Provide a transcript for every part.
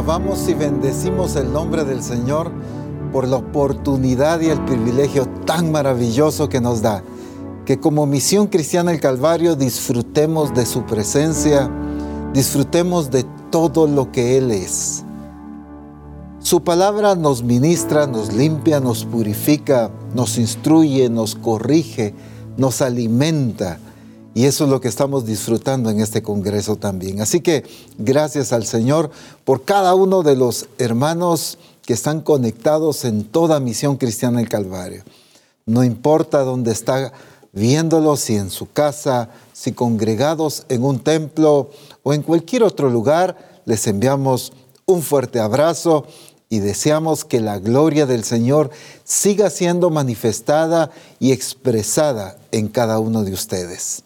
alabamos y bendecimos el nombre del Señor por la oportunidad y el privilegio tan maravilloso que nos da. Que como misión cristiana el Calvario disfrutemos de su presencia, disfrutemos de todo lo que Él es. Su palabra nos ministra, nos limpia, nos purifica, nos instruye, nos corrige, nos alimenta y eso es lo que estamos disfrutando en este Congreso también. Así que gracias al Señor por cada uno de los hermanos que están conectados en toda misión cristiana del Calvario. No importa dónde está viéndolo, si en su casa, si congregados en un templo o en cualquier otro lugar, les enviamos un fuerte abrazo y deseamos que la gloria del Señor siga siendo manifestada y expresada en cada uno de ustedes.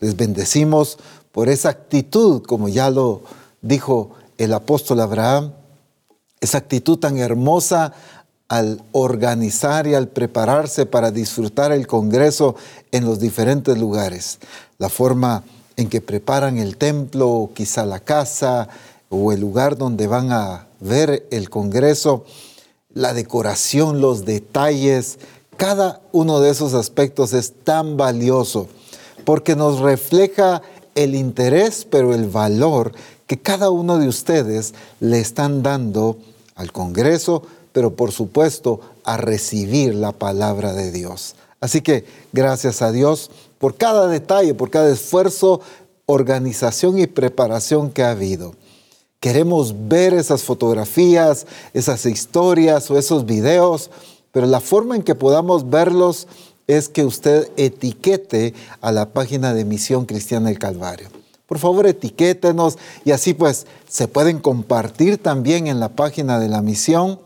Les bendecimos por esa actitud, como ya lo dijo el apóstol Abraham, esa actitud tan hermosa al organizar y al prepararse para disfrutar el Congreso en los diferentes lugares. La forma en que preparan el templo, quizá la casa o el lugar donde van a ver el Congreso, la decoración, los detalles, cada uno de esos aspectos es tan valioso porque nos refleja el interés, pero el valor que cada uno de ustedes le están dando al Congreso, pero por supuesto a recibir la palabra de Dios. Así que gracias a Dios por cada detalle, por cada esfuerzo, organización y preparación que ha habido. Queremos ver esas fotografías, esas historias o esos videos, pero la forma en que podamos verlos es que usted etiquete a la página de Misión Cristiana del Calvario. Por favor, etiquétenos y así pues se pueden compartir también en la página de la misión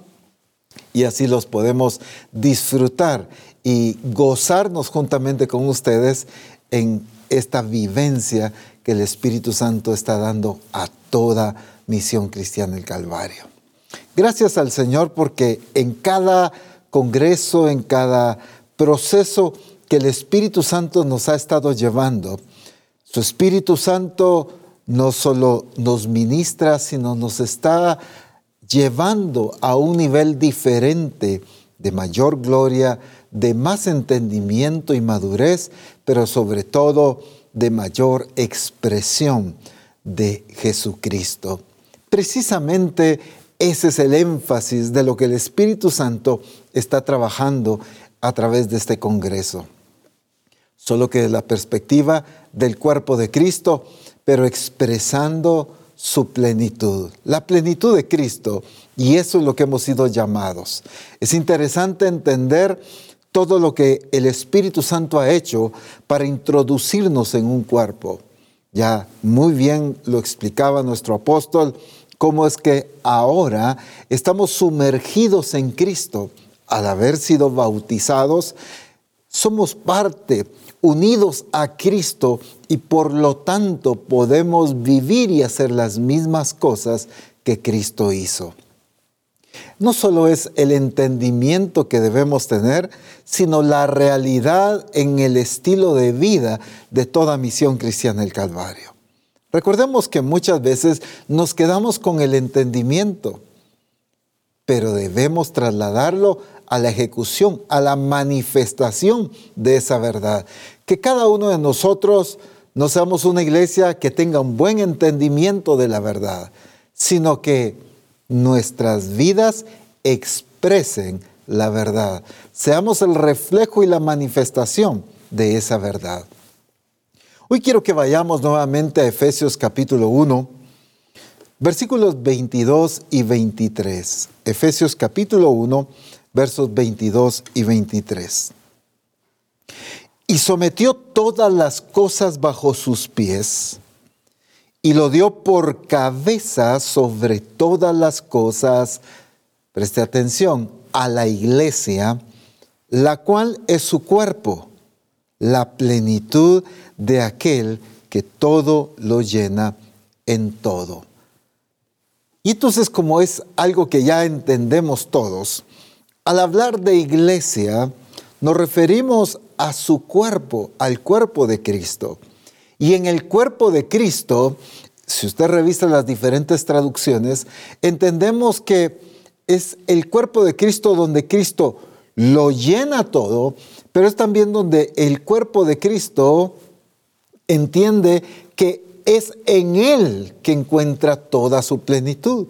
y así los podemos disfrutar y gozarnos juntamente con ustedes en esta vivencia que el Espíritu Santo está dando a toda misión cristiana del Calvario. Gracias al Señor porque en cada congreso, en cada proceso que el Espíritu Santo nos ha estado llevando. Su Espíritu Santo no solo nos ministra, sino nos está llevando a un nivel diferente de mayor gloria, de más entendimiento y madurez, pero sobre todo de mayor expresión de Jesucristo. Precisamente ese es el énfasis de lo que el Espíritu Santo está trabajando a través de este Congreso. Solo que la perspectiva del cuerpo de Cristo, pero expresando su plenitud, la plenitud de Cristo. Y eso es lo que hemos sido llamados. Es interesante entender todo lo que el Espíritu Santo ha hecho para introducirnos en un cuerpo. Ya muy bien lo explicaba nuestro apóstol, cómo es que ahora estamos sumergidos en Cristo al haber sido bautizados, somos parte, unidos a Cristo y por lo tanto podemos vivir y hacer las mismas cosas que Cristo hizo. No solo es el entendimiento que debemos tener, sino la realidad en el estilo de vida de toda misión cristiana del Calvario. Recordemos que muchas veces nos quedamos con el entendimiento, pero debemos trasladarlo a la ejecución, a la manifestación de esa verdad. Que cada uno de nosotros no seamos una iglesia que tenga un buen entendimiento de la verdad, sino que nuestras vidas expresen la verdad. Seamos el reflejo y la manifestación de esa verdad. Hoy quiero que vayamos nuevamente a Efesios capítulo 1, versículos 22 y 23. Efesios capítulo 1, versos 22 y 23. Y sometió todas las cosas bajo sus pies y lo dio por cabeza sobre todas las cosas, preste atención, a la iglesia, la cual es su cuerpo, la plenitud de aquel que todo lo llena en todo. Y entonces como es algo que ya entendemos todos, al hablar de iglesia, nos referimos a su cuerpo, al cuerpo de Cristo. Y en el cuerpo de Cristo si usted revisa las diferentes traducciones, entendemos que es el cuerpo de Cristo donde Cristo lo llena todo, pero es también donde el cuerpo de Cristo entiende que es en Él que encuentra toda su plenitud,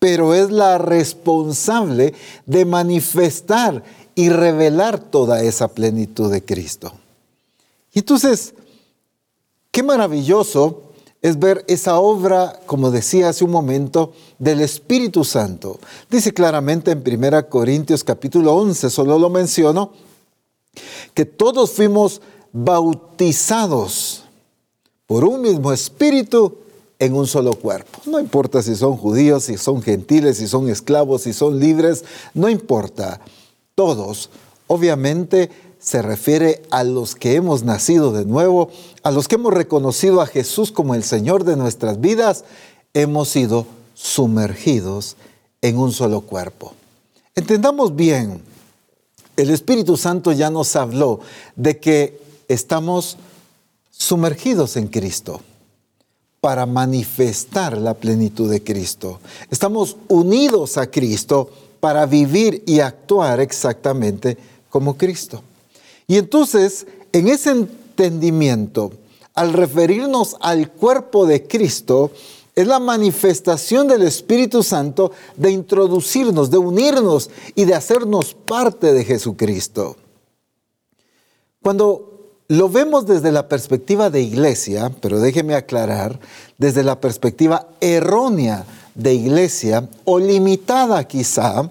pero es la responsable de manifestar y revelar toda esa plenitud de Cristo. Y entonces, qué maravilloso es ver esa obra, como decía hace un momento, del Espíritu Santo. Dice claramente en 1 Corintios capítulo 11, solo lo menciono, que todos fuimos bautizados por un mismo espíritu en un solo cuerpo. No importa si son judíos, si son gentiles, si son esclavos, si son libres, no importa. Todos, obviamente, se refiere a los que hemos nacido de nuevo, a los que hemos reconocido a Jesús como el Señor de nuestras vidas, hemos sido sumergidos en un solo cuerpo. Entendamos bien, el Espíritu Santo ya nos habló de que estamos sumergidos en Cristo para manifestar la plenitud de Cristo. Estamos unidos a Cristo para vivir y actuar exactamente como Cristo. Y entonces, en ese entendimiento, al referirnos al cuerpo de Cristo, es la manifestación del Espíritu Santo de introducirnos, de unirnos y de hacernos parte de Jesucristo. Cuando lo vemos desde la perspectiva de iglesia, pero déjeme aclarar, desde la perspectiva errónea de iglesia o limitada quizá,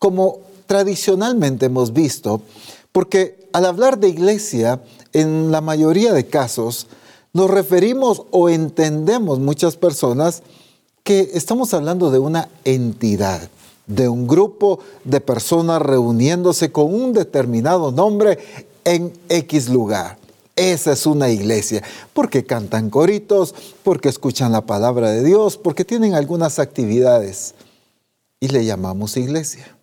como tradicionalmente hemos visto, porque al hablar de iglesia, en la mayoría de casos, nos referimos o entendemos muchas personas que estamos hablando de una entidad, de un grupo de personas reuniéndose con un determinado nombre en X lugar. Esa es una iglesia, porque cantan coritos, porque escuchan la palabra de Dios, porque tienen algunas actividades. Y le llamamos iglesia.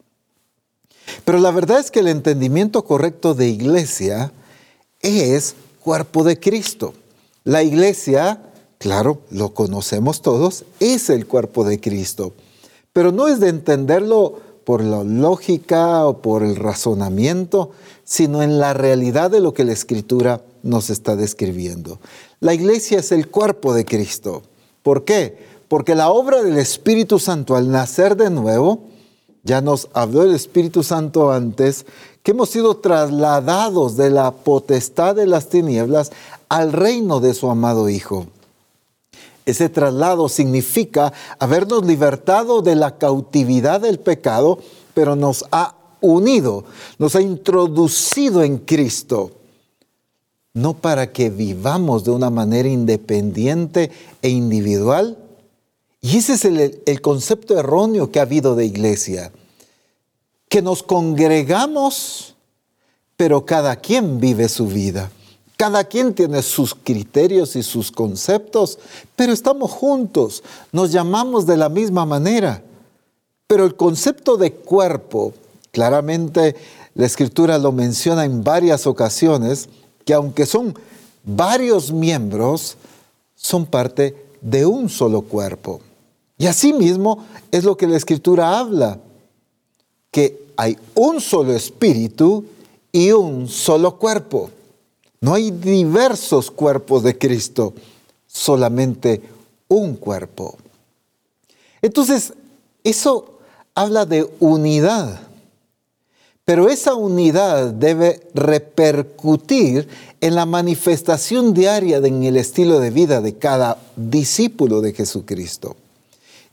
Pero la verdad es que el entendimiento correcto de iglesia es cuerpo de Cristo. La iglesia, claro, lo conocemos todos, es el cuerpo de Cristo. Pero no es de entenderlo por la lógica o por el razonamiento, sino en la realidad de lo que la Escritura nos está describiendo. La iglesia es el cuerpo de Cristo. ¿Por qué? Porque la obra del Espíritu Santo al nacer de nuevo, ya nos habló el Espíritu Santo antes, que hemos sido trasladados de la potestad de las tinieblas al reino de su amado Hijo. Ese traslado significa habernos libertado de la cautividad del pecado, pero nos ha unido, nos ha introducido en Cristo. No para que vivamos de una manera independiente e individual. Y ese es el, concepto erróneo que ha habido de iglesia. Que nos congregamos, pero cada quien vive su vida. Cada quien tiene sus criterios y sus conceptos, pero estamos juntos, nos llamamos de la misma manera. Pero el concepto de cuerpo, claramente la escritura lo menciona en varias ocasiones, que aunque son varios miembros, son parte de un solo cuerpo. Y asimismo es lo que la escritura habla, que hay un solo espíritu y un solo cuerpo. No hay diversos cuerpos de Cristo, solamente un cuerpo. Entonces, eso habla de unidad, pero esa unidad debe repercutir en la manifestación diaria en el estilo de vida de cada discípulo de Jesucristo.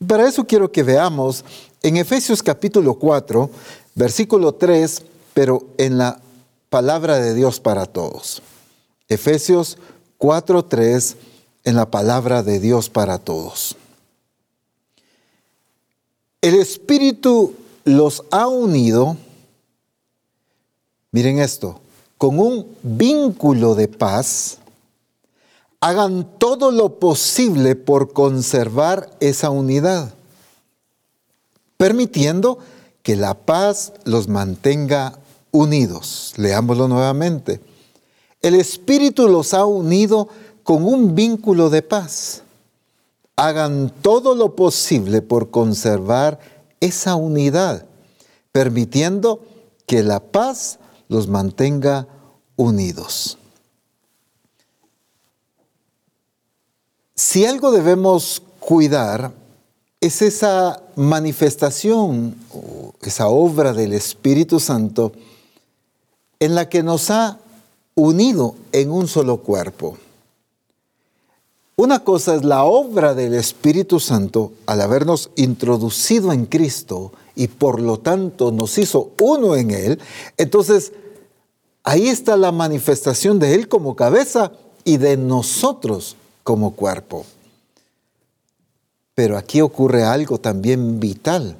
Para eso quiero que veamos en Efesios capítulo 4, versículo 3, pero en la palabra de Dios para todos. Efesios 4:3 en la palabra de Dios para todos. El Espíritu los ha unido, miren esto, con un vínculo de paz. Hagan todo lo posible por conservar esa unidad, permitiendo que la paz los mantenga unidos. Leámoslo nuevamente el Espíritu los ha unido con un vínculo de paz. hagan todo lo posible por conservar esa unidad, permitiendo que la paz los mantenga unidos. Si algo debemos cuidar es esa manifestación, esa obra del Espíritu Santo en la que nos ha unido en un solo cuerpo. Una cosa es la obra del Espíritu Santo al habernos introducido en Cristo y por lo tanto nos hizo uno en Él. Entonces, ahí está la manifestación de Él como cabeza y de nosotros como cuerpo. Pero aquí ocurre algo también vital.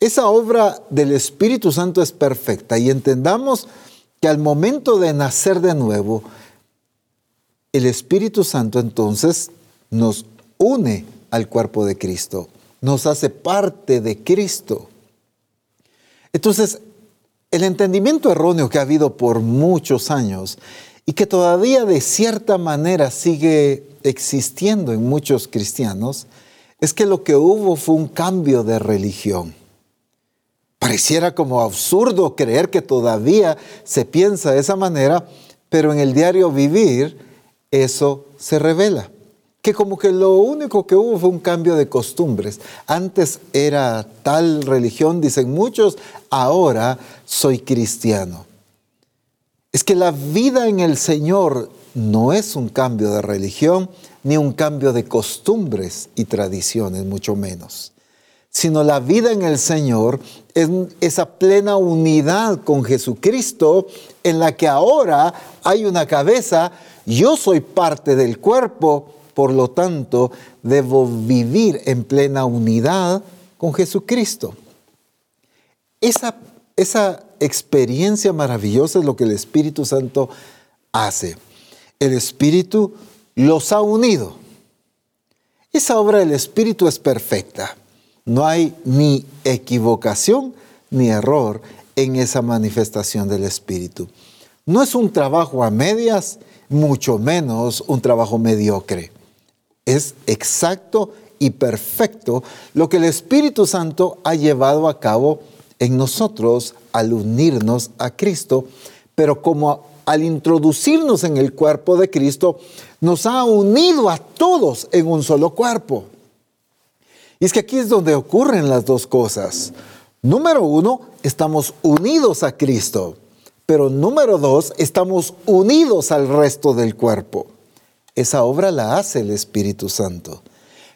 Esa obra del Espíritu Santo es perfecta y entendamos que al momento de nacer de nuevo, el Espíritu Santo entonces nos une al cuerpo de Cristo, nos hace parte de Cristo. Entonces, el entendimiento erróneo que ha habido por muchos años y que todavía de cierta manera sigue existiendo en muchos cristianos, es que lo que hubo fue un cambio de religión. Pareciera como absurdo creer que todavía se piensa de esa manera, pero en el diario vivir eso se revela. Que como que lo único que hubo fue un cambio de costumbres. Antes era tal religión, dicen muchos, ahora soy cristiano. Es que la vida en el Señor no es un cambio de religión ni un cambio de costumbres y tradiciones, mucho menos sino la vida en el Señor es esa plena unidad con Jesucristo en la que ahora hay una cabeza, yo soy parte del cuerpo, por lo tanto debo vivir en plena unidad con Jesucristo. Esa, esa experiencia maravillosa es lo que el Espíritu Santo hace. El Espíritu los ha unido. Esa obra del Espíritu es perfecta. No hay ni equivocación ni error en esa manifestación del Espíritu. No es un trabajo a medias, mucho menos un trabajo mediocre. Es exacto y perfecto lo que el Espíritu Santo ha llevado a cabo en nosotros al unirnos a Cristo, pero como al introducirnos en el cuerpo de Cristo, nos ha unido a todos en un solo cuerpo. Y es que aquí es donde ocurren las dos cosas. Número uno, estamos unidos a Cristo. Pero número dos, estamos unidos al resto del cuerpo. Esa obra la hace el Espíritu Santo.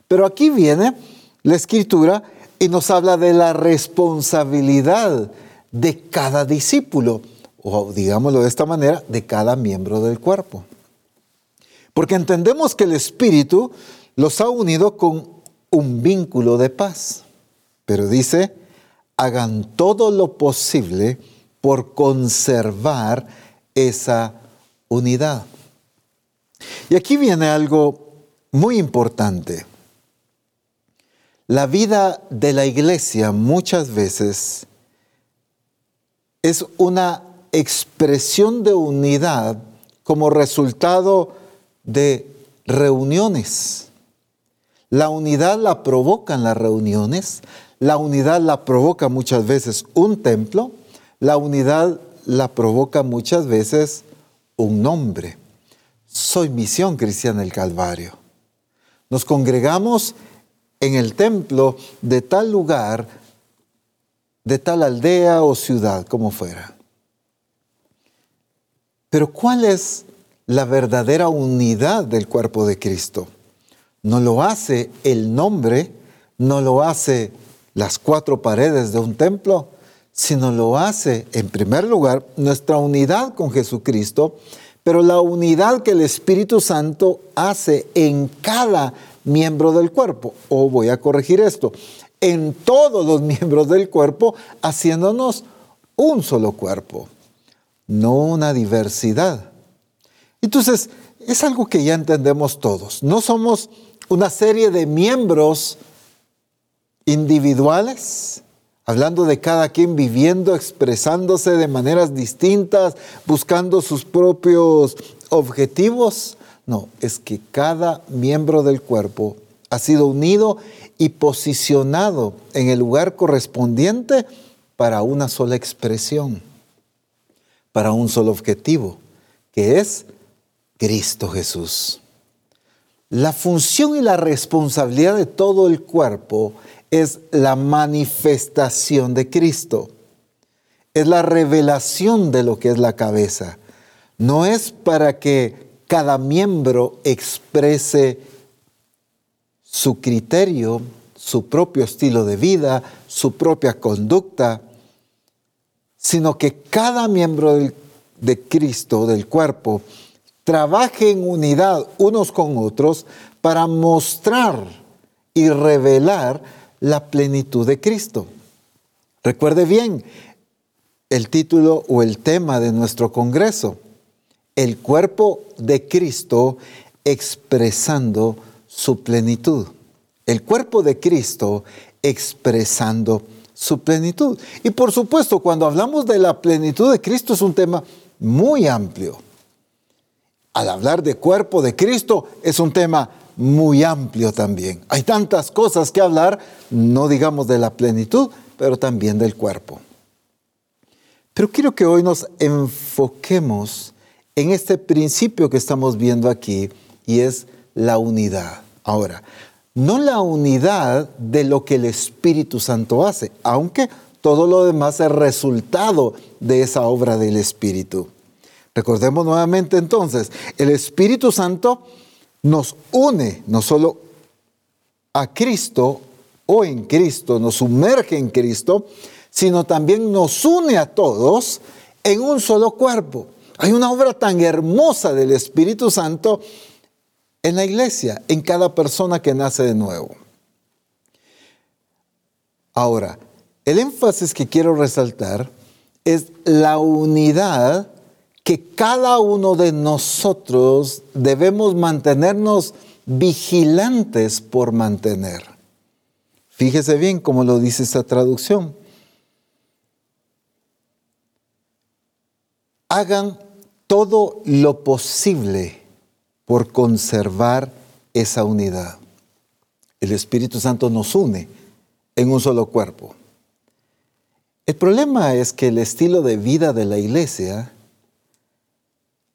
Pero aquí viene la escritura y nos habla de la responsabilidad de cada discípulo, o digámoslo de esta manera, de cada miembro del cuerpo. Porque entendemos que el Espíritu los ha unido con un vínculo de paz. Pero dice, hagan todo lo posible por conservar esa unidad. Y aquí viene algo muy importante. La vida de la iglesia muchas veces es una expresión de unidad como resultado de reuniones la unidad la provocan las reuniones, la unidad la provoca muchas veces un templo, la unidad la provoca muchas veces un nombre. Soy Misión Cristiana del Calvario. Nos congregamos en el templo de tal lugar, de tal aldea o ciudad, como fuera. Pero ¿cuál es la verdadera unidad del cuerpo de Cristo? No lo hace el nombre, no lo hace las cuatro paredes de un templo, sino lo hace, en primer lugar, nuestra unidad con Jesucristo, pero la unidad que el Espíritu Santo hace en cada miembro del cuerpo. O voy a corregir esto, en todos los miembros del cuerpo, haciéndonos un solo cuerpo, no una diversidad. Entonces, es algo que ya entendemos todos. No somos una serie de miembros individuales, hablando de cada quien viviendo, expresándose de maneras distintas, buscando sus propios objetivos. No, es que cada miembro del cuerpo ha sido unido y posicionado en el lugar correspondiente para una sola expresión, para un solo objetivo, que es Cristo Jesús. La función y la responsabilidad de todo el cuerpo es la manifestación de Cristo. Es la revelación de lo que es la cabeza. No es para que cada miembro exprese su criterio, su propio estilo de vida, su propia conducta, sino que cada miembro de Cristo, del cuerpo, trabaje en unidad unos con otros para mostrar y revelar la plenitud de Cristo. Recuerde bien el título o el tema de nuestro Congreso, el cuerpo de Cristo expresando su plenitud. El cuerpo de Cristo expresando su plenitud. Y por supuesto, cuando hablamos de la plenitud de Cristo es un tema muy amplio. Al hablar de cuerpo de Cristo es un tema muy amplio también. Hay tantas cosas que hablar, no digamos de la plenitud, pero también del cuerpo. Pero quiero que hoy nos enfoquemos en este principio que estamos viendo aquí y es la unidad. Ahora, no la unidad de lo que el Espíritu Santo hace, aunque todo lo demás es resultado de esa obra del Espíritu. Recordemos nuevamente entonces, el Espíritu Santo nos une no solo a Cristo o en Cristo, nos sumerge en Cristo, sino también nos une a todos en un solo cuerpo. Hay una obra tan hermosa del Espíritu Santo en la iglesia, en cada persona que nace de nuevo. Ahora, el énfasis que quiero resaltar es la unidad que cada uno de nosotros debemos mantenernos vigilantes por mantener. Fíjese bien cómo lo dice esta traducción. Hagan todo lo posible por conservar esa unidad. El Espíritu Santo nos une en un solo cuerpo. El problema es que el estilo de vida de la iglesia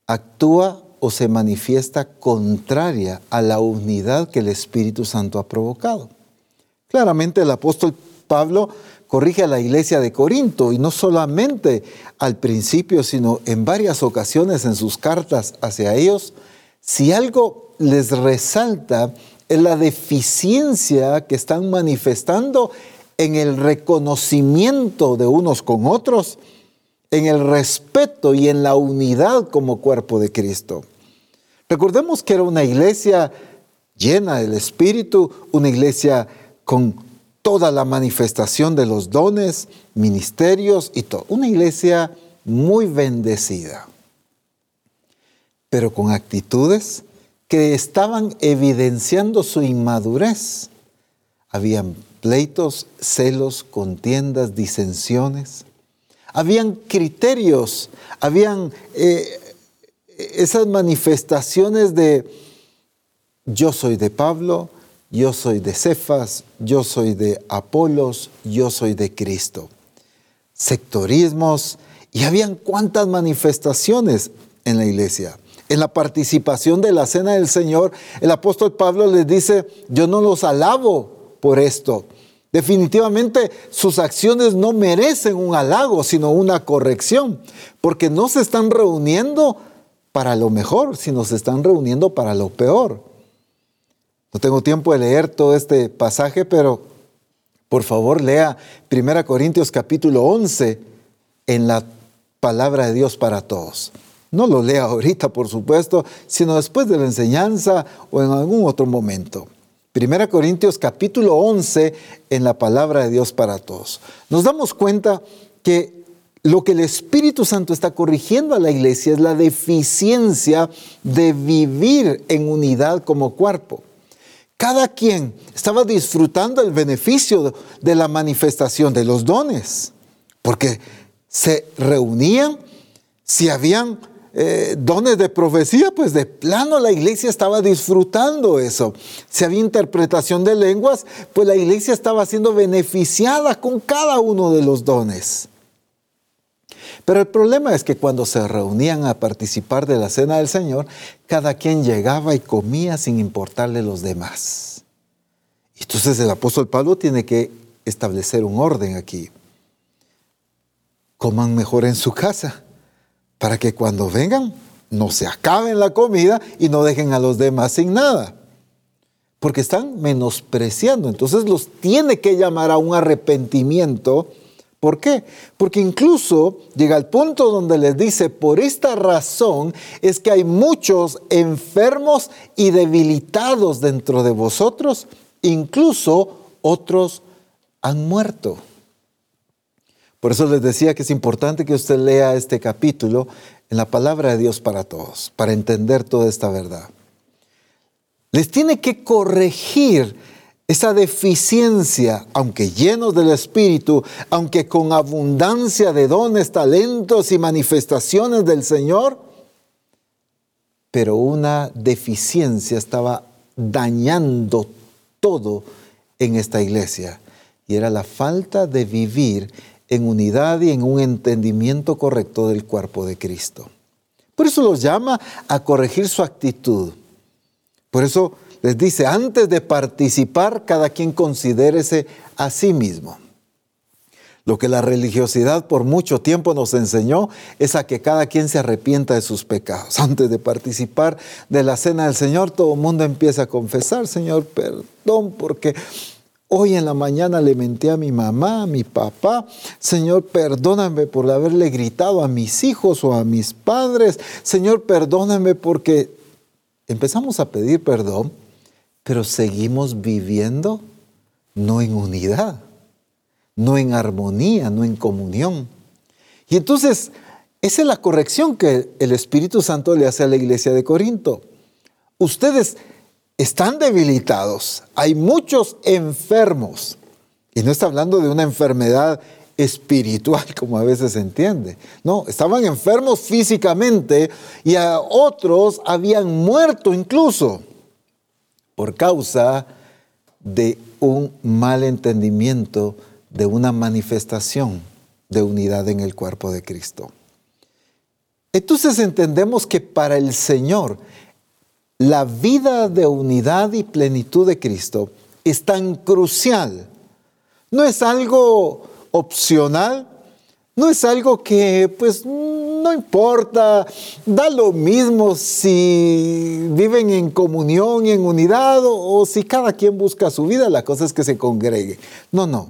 actúa o se manifiesta contraria a la unidad que el Espíritu Santo ha provocado. Claramente el apóstol Pablo corrige a la iglesia de Corinto y no solamente al principio, sino en varias ocasiones en sus cartas hacia ellos, si algo les resalta es la deficiencia que están manifestando en el reconocimiento de unos con otros en el respeto y en la unidad como cuerpo de Cristo. Recordemos que era una iglesia llena del Espíritu, una iglesia con toda la manifestación de los dones, ministerios y todo. Una iglesia muy bendecida, pero con actitudes que estaban evidenciando su inmadurez. Habían pleitos, celos, contiendas, disensiones habían criterios, habían eh, esas manifestaciones de yo soy de Pablo, yo soy de Cefas, yo soy de Apolos, yo soy de Cristo. Sectorismos, y habían cuántas manifestaciones en la iglesia. En la participación de la cena del Señor, el apóstol Pablo les dice, yo no los alabo por esto, Definitivamente sus acciones no merecen un halago, sino una corrección, porque no se están reuniendo para lo mejor, sino se están reuniendo para lo peor. No tengo tiempo de leer todo este pasaje, pero por favor lea 1 Corintios capítulo 11 en la palabra de Dios para todos. No lo lea ahorita, por supuesto, sino después de la enseñanza o en algún otro momento. Primera Corintios capítulo 11 en la palabra de Dios para todos. Nos damos cuenta que lo que el Espíritu Santo está corrigiendo a la iglesia es la deficiencia de vivir en unidad como cuerpo. Cada quien estaba disfrutando el beneficio de la manifestación de los dones, porque se reunían, si habían eh, dones de profecía, pues de plano la iglesia estaba disfrutando eso. Si había interpretación de lenguas, pues la iglesia estaba siendo beneficiada con cada uno de los dones. Pero el problema es que cuando se reunían a participar de la cena del Señor, cada quien llegaba y comía sin importarle los demás. Entonces el apóstol Pablo tiene que establecer un orden aquí. Coman mejor en su casa, para que cuando vengan no se acaben la comida y no dejen a los demás sin nada. Porque están menospreciando. Entonces los tiene que llamar a un arrepentimiento ¿Por qué? Porque incluso llega al punto donde les dice, por esta razón es que hay muchos enfermos y debilitados dentro de vosotros, incluso otros han muerto. Por eso les decía que es importante que usted lea este capítulo en la palabra de Dios para todos, para entender toda esta verdad. Les tiene que corregir esa deficiencia, aunque llenos del Espíritu, aunque con abundancia de dones, talentos y manifestaciones del Señor, pero una deficiencia estaba dañando todo en esta iglesia y era la falta de vivir en unidad y en un entendimiento correcto del cuerpo de Cristo. Por eso los llama a corregir su actitud. Por eso les dice, antes de participar, cada quien considérese a sí mismo. Lo que la religiosidad por mucho tiempo nos enseñó es a que cada quien se arrepienta de sus pecados. Antes de participar de la cena del Señor, todo el mundo empieza a confesar, Señor, perdón, porque hoy en la mañana le menté a mi mamá, a mi papá. Señor, perdóname por haberle gritado a mis hijos o a mis padres. Señor, perdóname porque empezamos a pedir perdón pero seguimos viviendo no en unidad, no en armonía, no en comunión. Y entonces, esa es la corrección que el Espíritu Santo le hace a la iglesia de Corinto. Ustedes están debilitados, hay muchos enfermos. Y no está hablando de una enfermedad espiritual, como a veces se entiende. No, estaban enfermos físicamente y a otros habían muerto incluso por causa de un mal entendimiento de una manifestación de unidad en el cuerpo de Cristo. Entonces entendemos que para el Señor la vida de unidad y plenitud de Cristo es tan crucial. No es algo opcional, no es algo que pues no importa, da lo mismo si viven en comunión y en unidad o, si cada quien busca su vida, la cosa es que se congregue. No, no.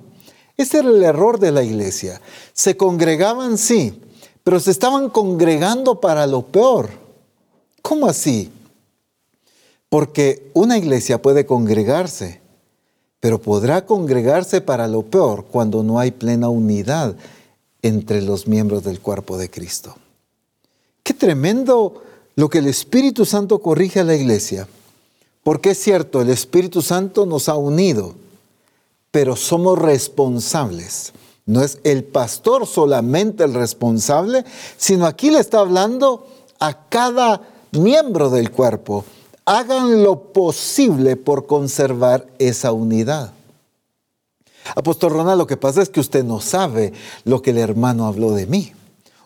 Ese era el error de la iglesia. Se congregaban, sí, pero se estaban congregando para lo peor. ¿Cómo así? Porque una iglesia puede congregarse, pero podrá congregarse para lo peor cuando no hay plena unidad entre los miembros del cuerpo de Cristo. Qué tremendo lo que el Espíritu Santo corrige a la iglesia. Porque es cierto, el Espíritu Santo nos ha unido, pero somos responsables. No es el pastor solamente el responsable, sino aquí le está hablando a cada miembro del cuerpo. Hagan lo posible por conservar esa unidad. Apóstol Ronald, lo que pasa es que usted no sabe lo que el hermano habló de mí.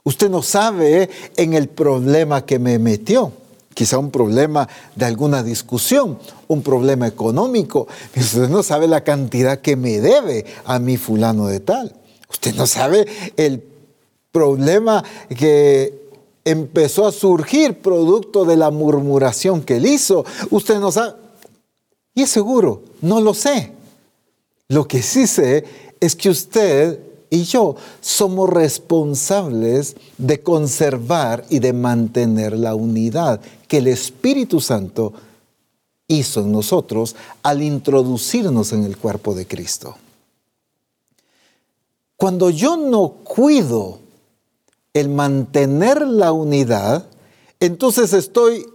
Usted no sabe en el problema que me metió. Quizá un problema de alguna discusión, un problema económico. Usted no sabe la cantidad que me debe a mi fulano de tal. Usted no sabe el problema que empezó a surgir producto de la murmuración que él hizo. Usted no sabe. Y es seguro, no lo sé. Lo que sí sé es que usted y yo somos responsables de conservar y de mantener la unidad que el Espíritu Santo hizo en nosotros al introducirnos en el cuerpo de Cristo. Cuando yo no cuido el mantener la unidad, entonces estoy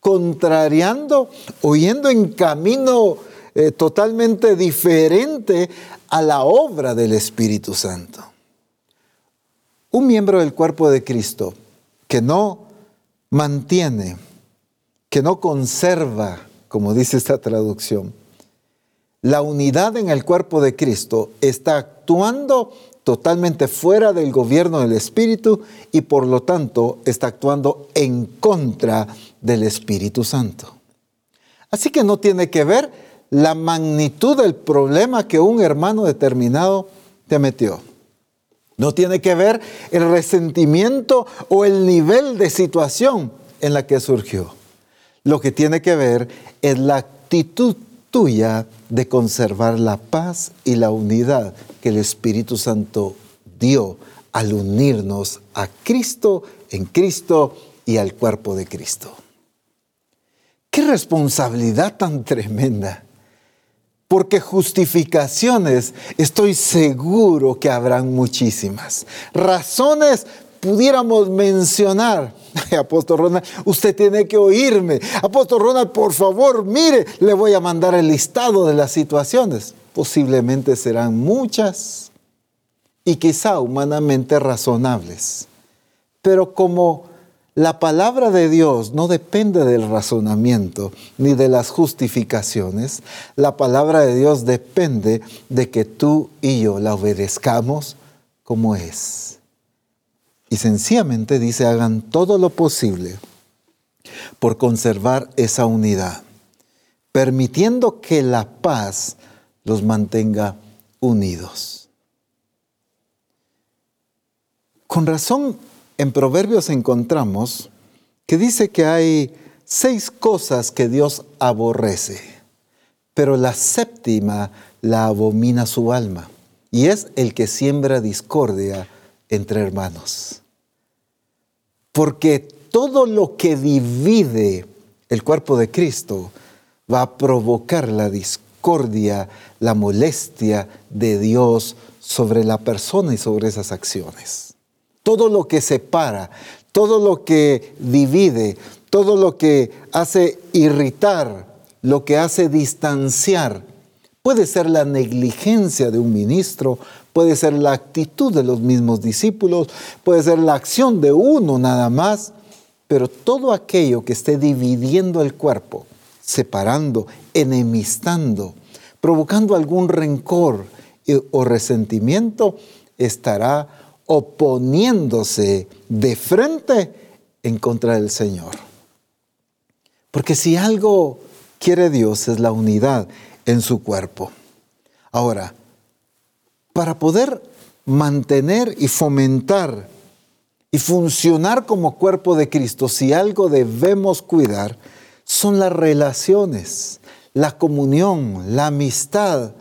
contrariando o yendo en camino eh, totalmente diferente a la obra del Espíritu Santo. Un miembro del cuerpo de Cristo que no mantiene, que no conserva, como dice esta traducción, la unidad en el cuerpo de Cristo está actuando totalmente fuera del gobierno del Espíritu y por lo tanto está actuando en contra del Espíritu Santo. Así que no tiene que ver la magnitud del problema que un hermano determinado te metió. No tiene que ver el resentimiento o el nivel de situación en la que surgió. Lo que tiene que ver es la actitud de conservar la paz y la unidad que el Espíritu Santo dio al unirnos a Cristo, en Cristo y al cuerpo de Cristo. Qué responsabilidad tan tremenda. Porque justificaciones estoy seguro que habrán muchísimas. Razones pudiéramos mencionar. Apóstol Ronald, usted tiene que oírme. Apóstol Ronald, por favor, mire, le voy a mandar el listado de las situaciones. Posiblemente serán muchas y quizá humanamente razonables. Pero como la palabra de Dios no depende del razonamiento ni de las justificaciones. La palabra de Dios depende de que tú y yo la obedezcamos como es. Y sencillamente dice, hagan todo lo posible por conservar esa unidad, permitiendo que la paz los mantenga unidos. Con razón, en Proverbios encontramos que dice que hay seis cosas que Dios aborrece, pero la séptima la abomina su alma, y es el que siembra discordia entre hermanos. Porque todo lo que divide el cuerpo de Cristo va a provocar la discordia, la molestia de Dios sobre la persona y sobre esas acciones todo lo que separa, todo lo que divide, todo lo que hace irritar, lo que hace distanciar. Puede ser la negligencia de un ministro, puede ser la actitud de los mismos discípulos, puede ser la acción de uno nada más, pero todo aquello que esté dividiendo el cuerpo, separando, enemistando, provocando algún rencor o resentimiento, estará oponiéndose de frente en contra del Señor. Porque si algo quiere Dios es la unidad en su cuerpo. Ahora, para poder mantener y fomentar y funcionar como cuerpo de Cristo, si algo debemos cuidar, son las relaciones, la comunión, la amistad,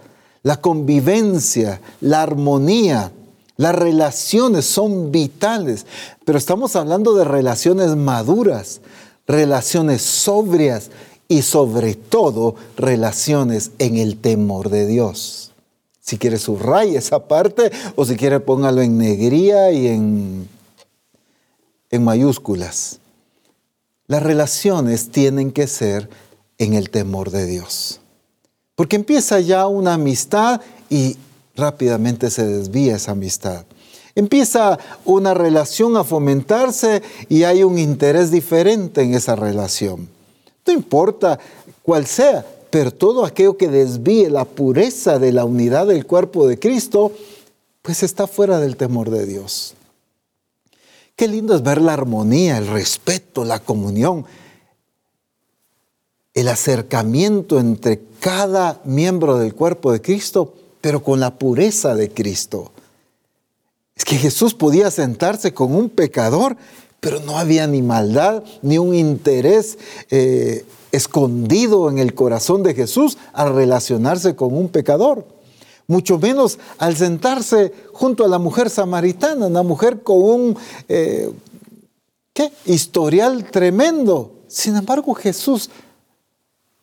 la convivencia, la armonía, las relaciones son vitales, pero estamos hablando de relaciones maduras, relaciones sobrias y sobre todo relaciones en el temor de Dios. Si quiere subraya esa parte o si quiere póngalo en negría y en, en mayúsculas. Las relaciones tienen que ser en el temor de Dios. Porque empieza ya una amistad y rápidamente se desvía esa amistad. Empieza una relación a fomentarse y hay un interés diferente en esa relación. No importa cuál sea, pero todo aquello que desvíe la pureza de la unidad del cuerpo de Cristo, pues está fuera del temor de Dios. Qué lindo es ver la armonía, el respeto, la comunión, el acercamiento entre cada miembro del cuerpo de Cristo pero con la pureza de Cristo. Es que Jesús podía sentarse con un pecador, pero no había ni maldad, ni un interés eh, escondido en el corazón de Jesús al relacionarse con un pecador. Mucho menos al sentarse junto a la mujer samaritana, una mujer con un eh, ¿qué? historial tremendo. Sin embargo, Jesús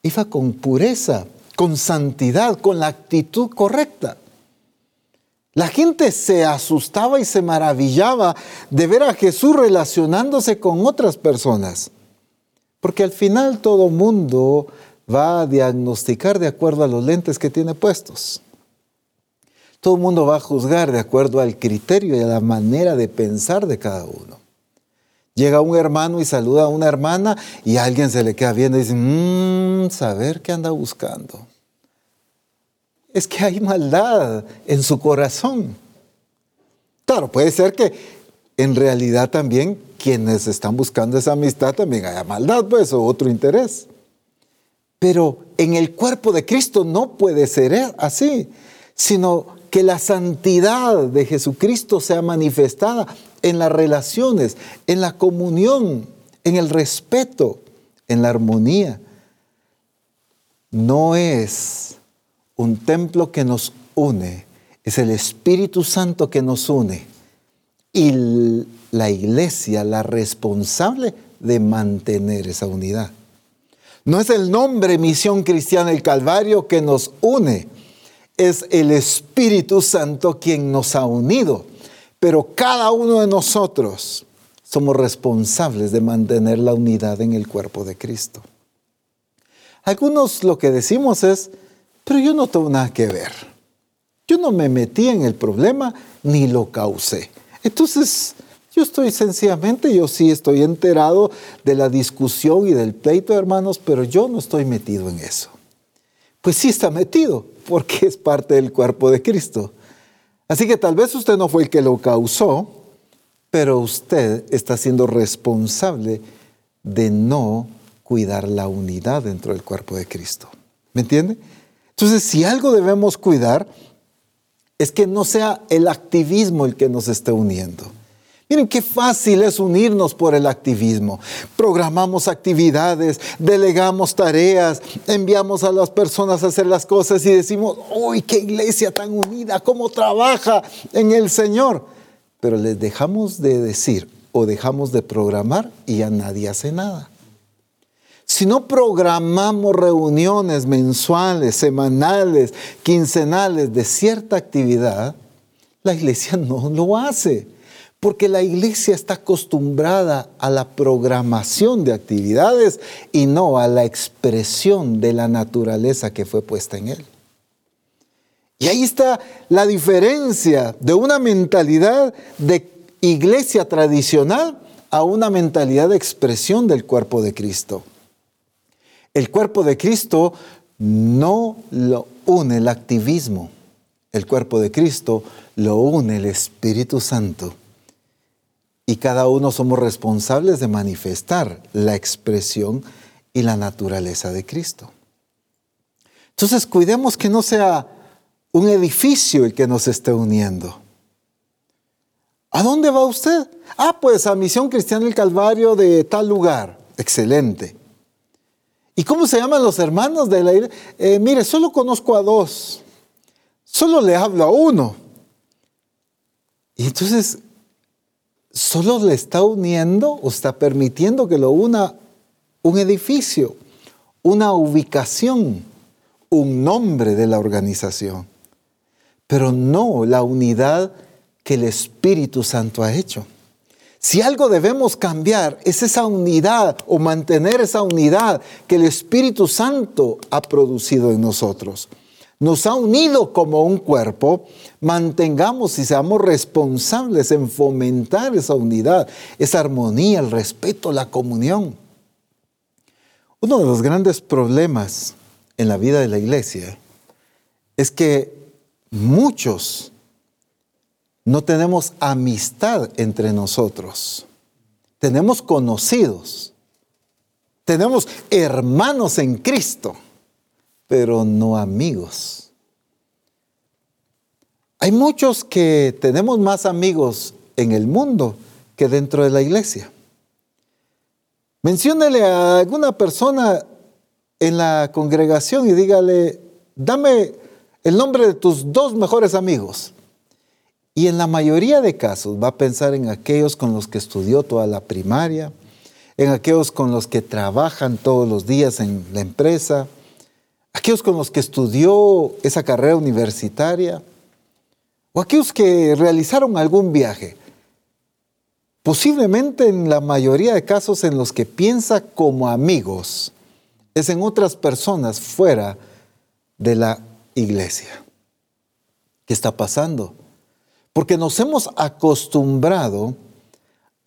iba con pureza con santidad, con la actitud correcta. La gente se asustaba y se maravillaba de ver a Jesús relacionándose con otras personas, porque al final todo mundo va a diagnosticar de acuerdo a los lentes que tiene puestos. Todo el mundo va a juzgar de acuerdo al criterio y a la manera de pensar de cada uno. Llega un hermano y saluda a una hermana y alguien se le queda viendo y dice, mmm, saber qué anda buscando. Es que hay maldad en su corazón. Claro, puede ser que en realidad también quienes están buscando esa amistad también haya maldad, pues, o otro interés. Pero en el cuerpo de Cristo no puede ser así, sino que la santidad de Jesucristo sea manifestada en las relaciones, en la comunión, en el respeto, en la armonía. No es un templo que nos une, es el Espíritu Santo que nos une y la iglesia la responsable de mantener esa unidad. No es el nombre Misión Cristiana del Calvario que nos une, es el Espíritu Santo quien nos ha unido pero cada uno de nosotros somos responsables de mantener la unidad en el cuerpo de Cristo. Algunos lo que decimos es, pero yo no tengo nada que ver. Yo no me metí en el problema ni lo causé. Entonces, yo estoy sencillamente, yo sí estoy enterado de la discusión y del pleito, hermanos, pero yo no estoy metido en eso. Pues sí está metido, porque es parte del cuerpo de Cristo. Así que tal vez usted no fue el que lo causó, pero usted está siendo responsable de no cuidar la unidad dentro del cuerpo de Cristo. ¿Me entiende? Entonces, si algo debemos cuidar, es que no sea el activismo el que nos esté uniendo. Miren qué fácil es unirnos por el activismo. Programamos actividades, delegamos tareas, enviamos a las personas a hacer las cosas y decimos, uy, qué iglesia tan unida, cómo trabaja en el Señor. Pero les dejamos de decir o dejamos de programar y ya nadie hace nada. Si no programamos reuniones mensuales, semanales, quincenales de cierta actividad, la iglesia no lo hace porque la iglesia está acostumbrada a la programación de actividades y no a la expresión de la naturaleza que fue puesta en él. Y ahí está la diferencia de una mentalidad de iglesia tradicional a una mentalidad de expresión del cuerpo de Cristo. El cuerpo de Cristo no lo une el activismo, el cuerpo de Cristo lo une el Espíritu Santo y cada uno somos responsables de manifestar la expresión y la naturaleza de Cristo. Entonces cuidemos que no sea un edificio el que nos esté uniendo. ¿A dónde va usted? Ah, pues a Misión Cristiana del Calvario de tal lugar. Excelente. ¿Y cómo se llaman los hermanos de la iglesia? Eh, mire, solo conozco a dos. Solo le hablo a uno. Y entonces solo le está uniendo o está permitiendo que lo una un edificio, una ubicación, un nombre de la organización, pero no la unidad que el Espíritu Santo ha hecho. Si algo debemos cambiar es esa unidad o mantener esa unidad que el Espíritu Santo ha producido en nosotros nos ha unido como un cuerpo, mantengamos y seamos responsables en fomentar esa unidad, esa armonía, el respeto, la comunión. Uno de los grandes problemas en la vida de la iglesia es que muchos no tenemos amistad entre nosotros. Tenemos conocidos. Tenemos hermanos en Cristo pero no amigos. Hay muchos que tenemos más amigos en el mundo que dentro de la iglesia. Menciónele a alguna persona en la congregación y dígale, dame el nombre de tus dos mejores amigos. Y en la mayoría de casos va a pensar en aquellos con los que estudió toda la primaria, en aquellos con los que trabajan todos los días en la empresa, aquellos con los que estudió esa carrera universitaria o aquellos que realizaron algún viaje. Posiblemente en la mayoría de casos en los que piensa como amigos es en otras personas fuera de la iglesia. ¿Qué está pasando? Porque nos hemos acostumbrado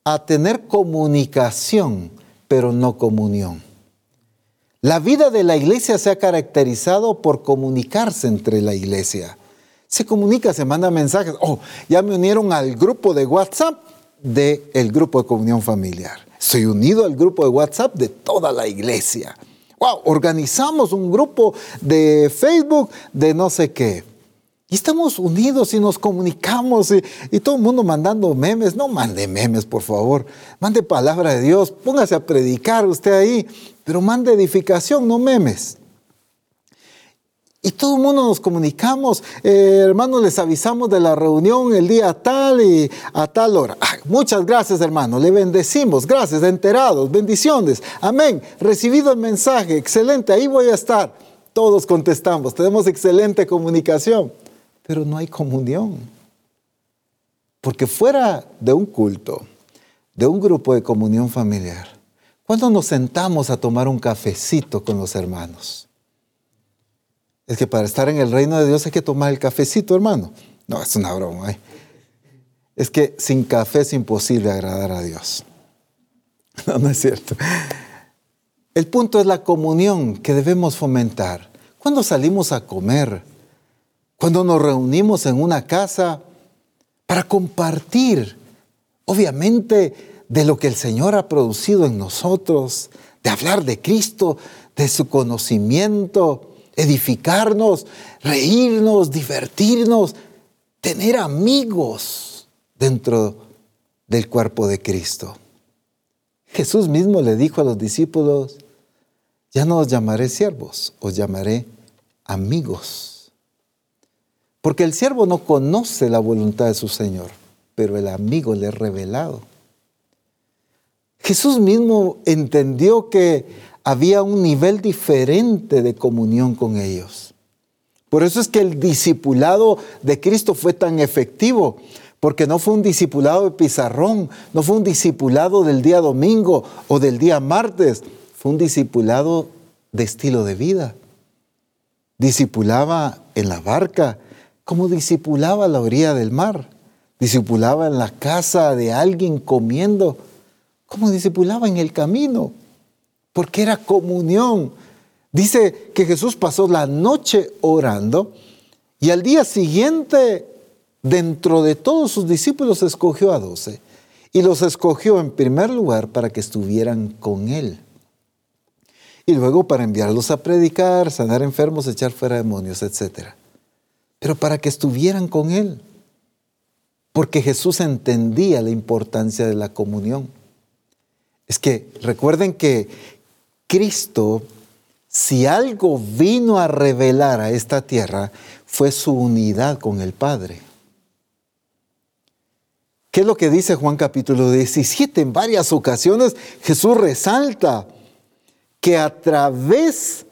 a tener comunicación, pero no comunión. La vida de la iglesia se ha caracterizado por comunicarse entre la iglesia. Se comunica, se manda mensajes. Oh, ya me unieron al grupo de WhatsApp del grupo de comunión familiar. Soy unido al grupo de WhatsApp de toda la iglesia. Wow, organizamos un grupo de Facebook de no sé qué. Y estamos unidos y nos comunicamos y, todo el mundo mandando memes. No mande memes, por favor. Mande palabra de Dios. Póngase a predicar usted ahí pero manda edificación, no memes. Y todo el mundo nos comunicamos, eh, hermanos, les avisamos de la reunión el día tal y a tal hora. muchas gracias, hermano, le bendecimos, gracias, enterados, bendiciones, amén. Recibido el mensaje, excelente, ahí voy a estar. Todos contestamos, tenemos excelente comunicación, pero no hay comunión. Porque fuera de un culto, de un grupo de comunión familiar, ¿Cuándo nos sentamos a tomar un cafecito con los hermanos? Es que para estar en el reino de Dios hay que tomar el cafecito, hermano. No, es una broma. ¿eh? Es que sin café es imposible agradar a Dios. No, no es cierto. El punto es la comunión que debemos fomentar. Cuando salimos a comer, cuando nos reunimos en una casa para compartir, obviamente de lo que el Señor ha producido en nosotros, de hablar de Cristo, de su conocimiento, edificarnos, reírnos, divertirnos, tener amigos dentro del cuerpo de Cristo. Jesús mismo le dijo a los discípulos, ya no os llamaré siervos, os llamaré amigos. Porque el siervo no conoce la voluntad de su Señor, pero el amigo le ha revelado. Jesús mismo entendió que había un nivel diferente de comunión con ellos. Por eso es que el discipulado de Cristo fue tan efectivo, porque no fue un discipulado de pizarrón, no fue un discipulado del día domingo o del día martes, fue un discipulado de estilo de vida. Discipulaba en la barca, como discipulaba a la orilla del mar, discipulaba en la casa de alguien comiendo cómo discipulaba en el camino, porque era comunión. Dice que Jesús pasó la noche orando y al día siguiente, dentro de todos sus discípulos, escogió a doce y los escogió en primer lugar para que estuvieran con él. Y luego para enviarlos a predicar, sanar enfermos, echar fuera demonios, etc. Pero para que estuvieran con él. Porque Jesús entendía la importancia de la comunión. Es que recuerden que Cristo, si algo vino a revelar a esta tierra, fue su unidad con el Padre. ¿Qué es lo que dice Juan capítulo 17? En varias ocasiones Jesús resalta que a través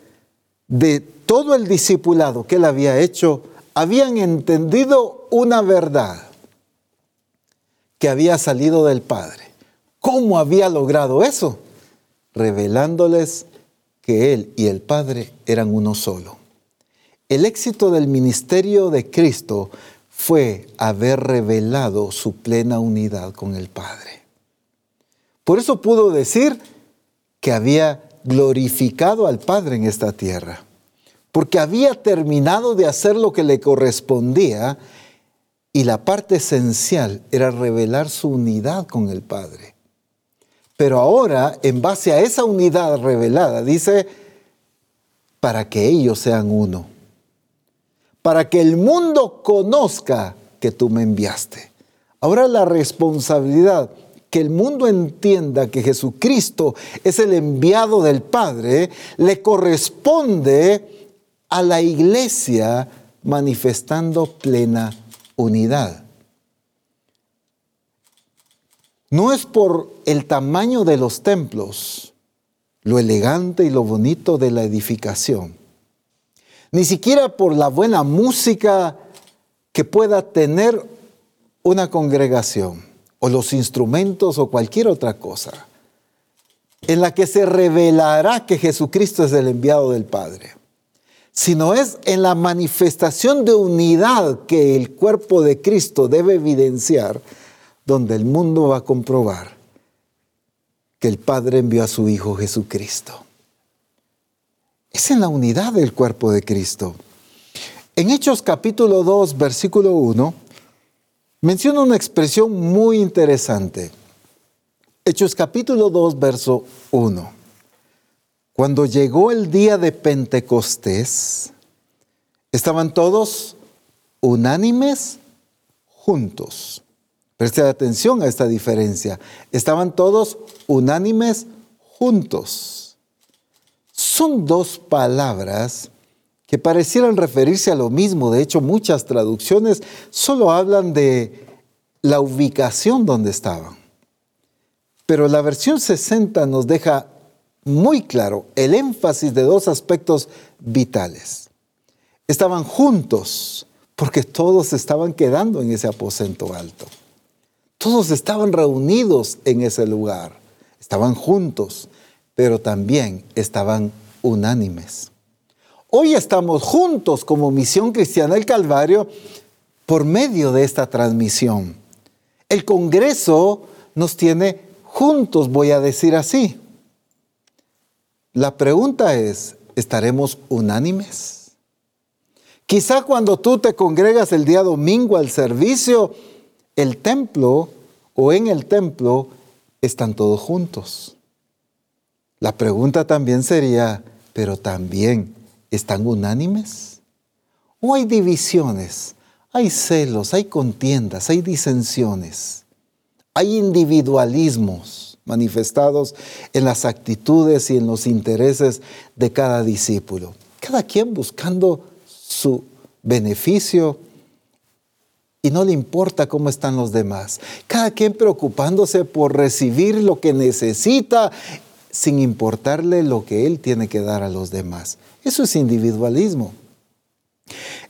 de todo el discipulado que él había hecho, habían entendido una verdad que había salido del Padre. ¿Cómo había logrado eso? Revelándoles que Él y el Padre eran uno solo. El éxito del ministerio de Cristo fue haber revelado su plena unidad con el Padre. Por eso pudo decir que había glorificado al Padre en esta tierra, porque había terminado de hacer lo que le correspondía y la parte esencial era revelar su unidad con el Padre. Pero ahora, en base a esa unidad revelada, dice, para que ellos sean uno, para que el mundo conozca que tú me enviaste. Ahora la responsabilidad, que el mundo entienda que Jesucristo es el enviado del Padre, le corresponde a la iglesia manifestando plena unidad. No es por el tamaño de los templos, lo elegante y lo bonito de la edificación, ni siquiera por la buena música que pueda tener una congregación, o los instrumentos o cualquier otra cosa, en la que se revelará que Jesucristo es el enviado del Padre, sino es en la manifestación de unidad que el cuerpo de Cristo debe evidenciar donde el mundo va a comprobar que el Padre envió a su Hijo Jesucristo. Es en la unidad del cuerpo de Cristo. En Hechos capítulo 2, versículo 1, menciona una expresión muy interesante. Hechos capítulo 2, verso 1. Cuando llegó el día de Pentecostés, estaban todos unánimes juntos. Preste atención a esta diferencia. Estaban todos unánimes juntos. Son dos palabras que parecieran referirse a lo mismo. De hecho, muchas traducciones solo hablan de la ubicación donde estaban. Pero la versión 60 nos deja muy claro el énfasis de dos aspectos vitales. Estaban juntos porque todos estaban quedando en ese aposento alto. Todos estaban reunidos en ese lugar. Estaban juntos, pero también estaban unánimes. Hoy estamos juntos como Misión Cristiana del Calvario por medio de esta transmisión. El Congreso nos tiene juntos, voy a decir así. La pregunta es, ¿estaremos unánimes? Quizá cuando tú te congregas el día domingo al servicio, el templo o en el templo están todos juntos. La pregunta también sería, pero también ¿Están unánimes? ¿O hay divisiones? Hay celos, hay contiendas, hay disensiones, hay individualismos manifestados en las actitudes y en los intereses de cada discípulo. Cada quien buscando su beneficio y no le importa cómo están los demás. Cada quien preocupándose por recibir lo que necesita sin importarle lo que él tiene que dar a los demás. Eso es individualismo.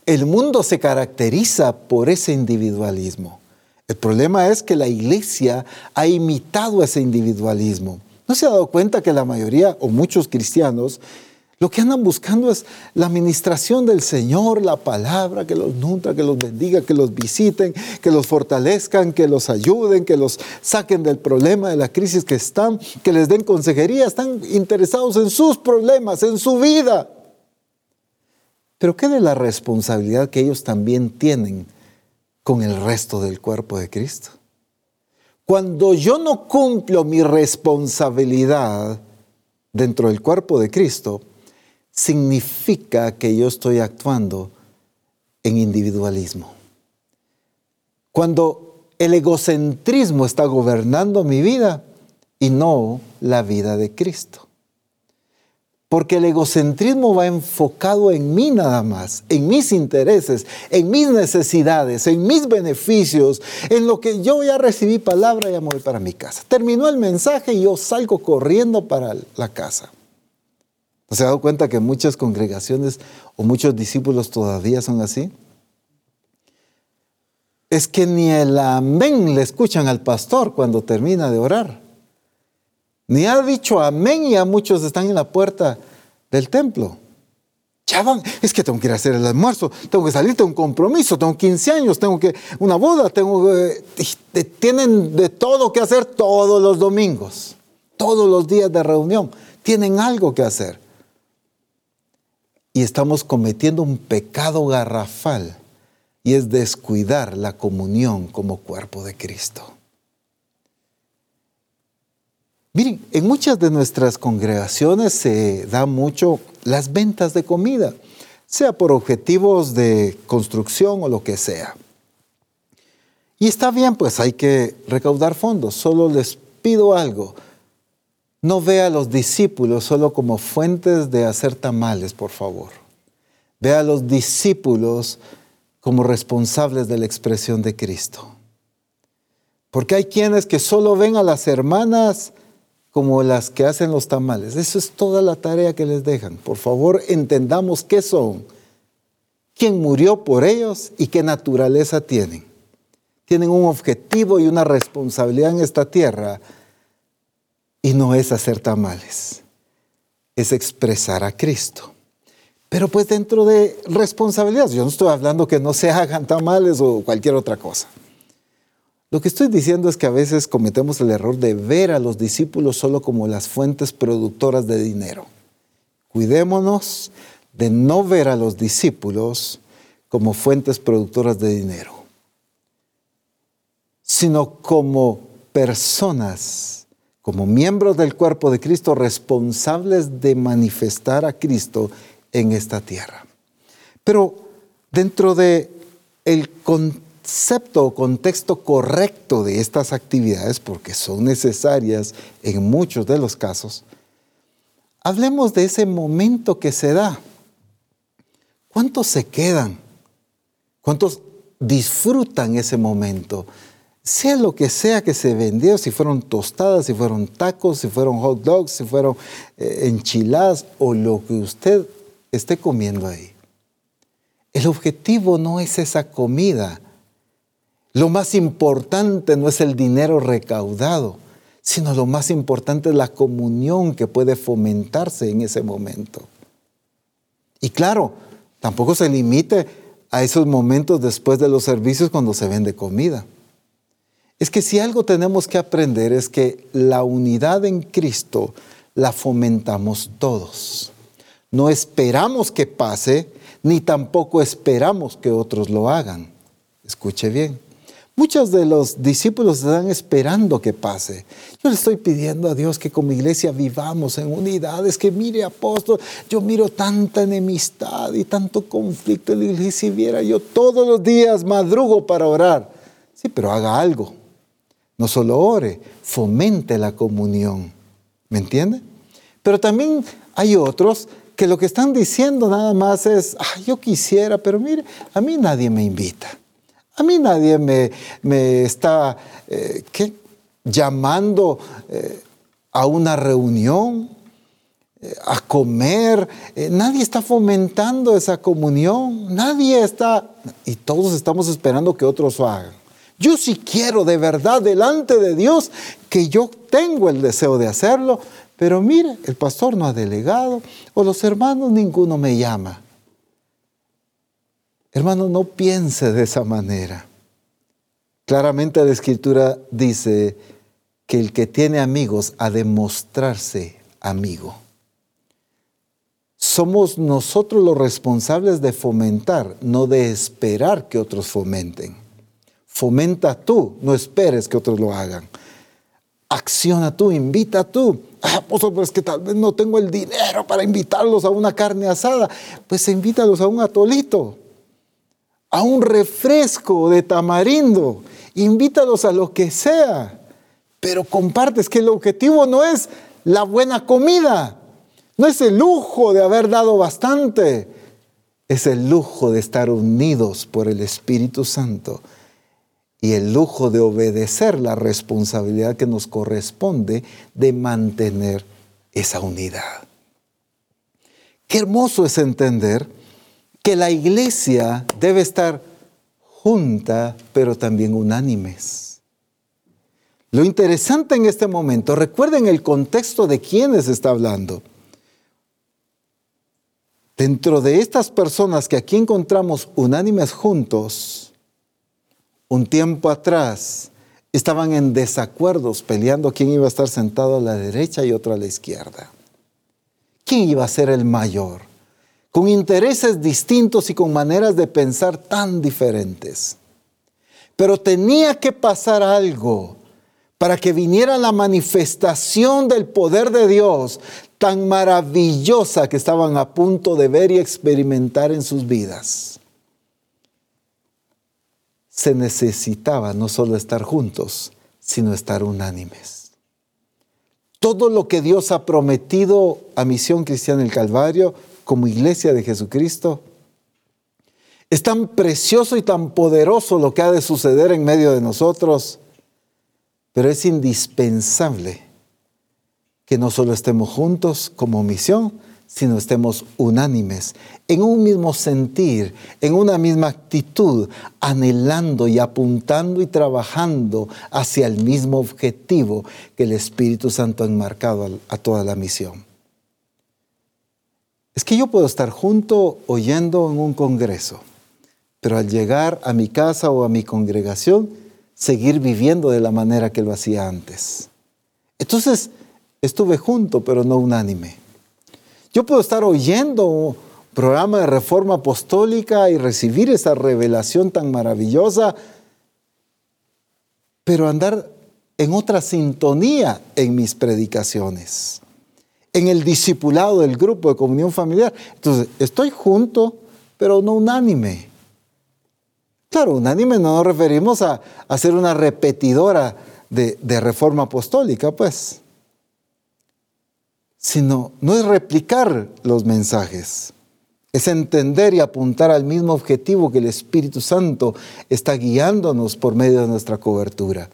El mundo se caracteriza por ese individualismo. El problema es que la iglesia ha imitado ese individualismo. ¿No se ha dado cuenta que la mayoría o muchos cristianos lo que andan buscando es la administración del Señor, la palabra, que los nutra, que los bendiga, que los visiten, que los fortalezcan, que los ayuden, que los saquen del problema, de la crisis que están, que les den consejería, están interesados en sus problemas, en su vida. Pero ¿qué de la responsabilidad que ellos también tienen con el resto del cuerpo de Cristo? Cuando yo no cumplo mi responsabilidad dentro del cuerpo de Cristo, significa que yo estoy actuando en individualismo. Cuando el egocentrismo está gobernando mi vida y no la vida de Cristo. Porque el egocentrismo va enfocado en mí nada más, en mis intereses, en mis necesidades, en mis beneficios, en lo que yo ya recibí palabra y ya para mi casa. Terminó el mensaje y yo salgo corriendo para la casa. ¿No se ha dado cuenta que muchas congregaciones o muchos discípulos todavía son así? Es que ni el amén le escuchan al pastor cuando termina de orar. Ni ha dicho amén y ya muchos están en la puerta del templo. Ya van, es que tengo que ir a hacer el almuerzo, tengo que salir, tengo un compromiso, tengo 15 años, tengo que una boda, tengo tienen de todo que hacer todos los domingos, todos los días de reunión, tienen algo que hacer. Y estamos cometiendo un pecado garrafal y es descuidar la comunión como cuerpo de Cristo. Miren, en muchas de nuestras congregaciones se da mucho las ventas de comida, sea por objetivos de construcción o lo que sea. Y está bien, pues hay que recaudar fondos. Solo les pido algo. No vea a los discípulos solo como fuentes de hacer tamales, por favor. Vea a los discípulos como responsables de la expresión de Cristo. Porque hay quienes que solo ven a las hermanas como las que hacen los tamales. Eso es toda la tarea que les dejan. Por favor, entendamos qué son, quién murió por ellos y qué naturaleza tienen. Tienen un objetivo y una responsabilidad en esta tierra y no es hacer tamales, es expresar a Cristo. Pero pues dentro de responsabilidades, yo no estoy hablando que no se hagan tamales o cualquier otra cosa. Lo que estoy diciendo es que a veces cometemos el error de ver a los discípulos solo como las fuentes productoras de dinero. Cuidémonos de no ver a los discípulos como fuentes productoras de dinero, sino como personas, como miembros del cuerpo de Cristo responsables de manifestar a Cristo en esta tierra. Pero dentro de el concepto o contexto correcto de estas actividades, porque son necesarias en muchos de los casos, hablemos de ese momento que se da. ¿Cuántos se quedan? ¿Cuántos disfrutan ese momento? Sea lo que sea que se vendió, si fueron tostadas, si fueron tacos, si fueron hot dogs, si fueron eh, enchiladas o lo que usted esté comiendo ahí. El objetivo no es esa comida. Lo más importante no es el dinero recaudado, sino lo más importante es la comunión que puede fomentarse en ese momento. Y claro, tampoco se limite a esos momentos después de los servicios cuando se vende comida. Es que si algo tenemos que aprender es que la unidad en Cristo la fomentamos todos. No esperamos que pase, ni tampoco esperamos que otros lo hagan. Escuche bien. Muchos de los discípulos están esperando que pase. Yo le estoy pidiendo a Dios que como iglesia vivamos en unidades, que mire apóstol, yo miro tanta enemistad y tanto conflicto en la iglesia y viera yo todos los días madrugo para orar. Sí, pero haga algo. No solo ore, fomente la comunión. ¿Me entiende? Pero también hay otros que lo que están diciendo nada más es, yo quisiera, pero mire, a mí nadie me invita. A mí nadie me, está eh, llamando eh, a una reunión, eh, a comer. nadie está fomentando esa comunión. Nadie está... Y todos estamos esperando que otros lo hagan. Yo sí quiero de verdad delante de Dios que yo tengo el deseo de hacerlo, pero mire, el pastor no ha delegado o los hermanos ninguno me llama. Hermano, no piense de esa manera. Claramente la escritura dice que el que tiene amigos ha de mostrarse amigo. Somos nosotros los responsables de fomentar, no de esperar que otros fomenten. Fomenta tú, no esperes que otros lo hagan. Acciona tú, invita tú. Ah, pero es que tal vez no tengo el dinero para invitarlos a una carne asada. Pues invítalos a un atolito a un refresco de tamarindo, invítalos a lo que sea, pero compartes que el objetivo no es la buena comida, no es el lujo de haber dado bastante, es el lujo de estar unidos por el Espíritu Santo y el lujo de obedecer la responsabilidad que nos corresponde de mantener esa unidad. Qué hermoso es entender que la iglesia debe estar junta, pero también unánimes. Lo interesante en este momento, recuerden el contexto de quiénes está hablando. Dentro de estas personas que aquí encontramos unánimes juntos, un tiempo atrás estaban en desacuerdos, peleando quién iba a estar sentado a la derecha y otro a la izquierda. ¿Quién iba a ser el mayor? Con intereses distintos y con maneras de pensar tan diferentes. Pero tenía que pasar algo para que viniera la manifestación del poder de Dios tan maravillosa que estaban a punto de ver y experimentar en sus vidas. Se necesitaba no solo estar juntos, sino estar unánimes. Todo lo que Dios ha prometido a Misión Cristiana el Calvario como iglesia de Jesucristo. Es tan precioso y tan poderoso lo que ha de suceder en medio de nosotros, pero es indispensable que no solo estemos juntos como misión, sino estemos unánimes, en un mismo sentir, en una misma actitud, anhelando y apuntando y trabajando hacia el mismo objetivo que el Espíritu Santo ha enmarcado a toda la misión. Es que yo puedo estar junto oyendo en un congreso, pero al llegar a mi casa o a mi congregación, seguir viviendo de la manera que lo hacía antes. Entonces, estuve junto, pero no unánime. Yo puedo estar oyendo un programa de reforma apostólica y recibir esa revelación tan maravillosa, pero andar en otra sintonía en mis predicaciones, en el discipulado del grupo de comunión familiar. Entonces, estoy junto, pero no unánime. Claro, unánime no nos referimos a, a ser una repetidora de, de reforma apostólica, pues, sino no es replicar los mensajes, es entender y apuntar al mismo objetivo que el Espíritu Santo está guiándonos por medio de nuestra cobertura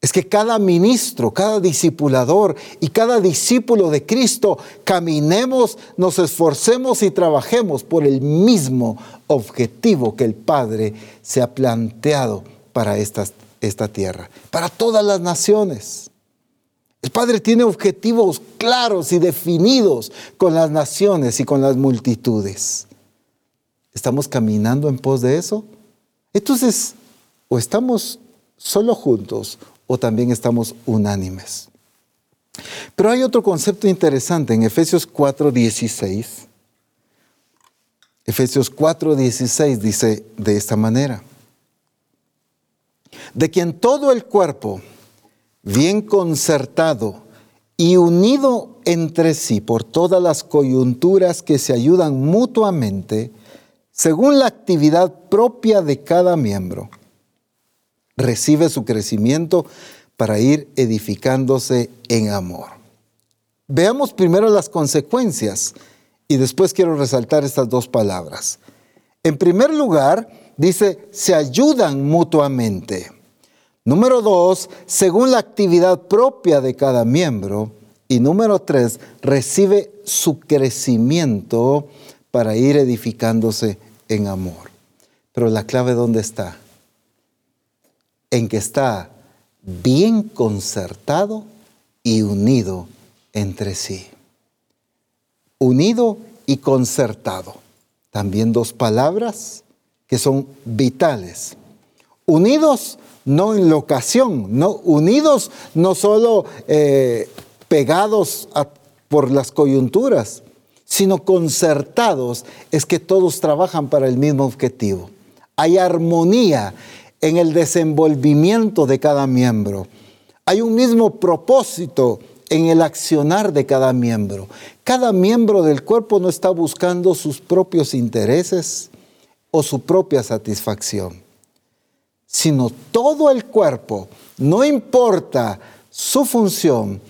es que cada ministro, cada discipulador y cada discípulo de Cristo caminemos, nos esforcemos y trabajemos por el mismo objetivo que el Padre se ha planteado para esta, esta tierra, para todas las naciones. El Padre tiene objetivos claros y definidos con las naciones y con las multitudes. ¿Estamos caminando en pos de eso? Entonces, o estamos solo juntos o también estamos unánimes. Pero hay otro concepto interesante en Efesios 4:16. Efesios 4:16 dice de esta manera, de quien todo el cuerpo, bien concertado y unido entre sí por todas las coyunturas que se ayudan mutuamente, según la actividad propia de cada miembro, recibe su crecimiento para ir edificándose en amor. Veamos primero las consecuencias y después quiero resaltar estas dos palabras. En primer lugar, dice, se ayudan mutuamente. Número dos, según la actividad propia de cada miembro. Y número tres, recibe su crecimiento para ir edificándose en amor. Pero la clave ¿dónde está? En que está bien concertado y unido entre sí. Unido y concertado. También dos palabras que son vitales. Unidos no en locación, no unidos no solo eh, pegados por las coyunturas, sino concertados, es que todos trabajan para el mismo objetivo. Hay armonía en el desenvolvimiento de cada miembro. Hay un mismo propósito en el accionar de cada miembro. Cada miembro del cuerpo no está buscando sus propios intereses o su propia satisfacción, sino todo el cuerpo, no importa su función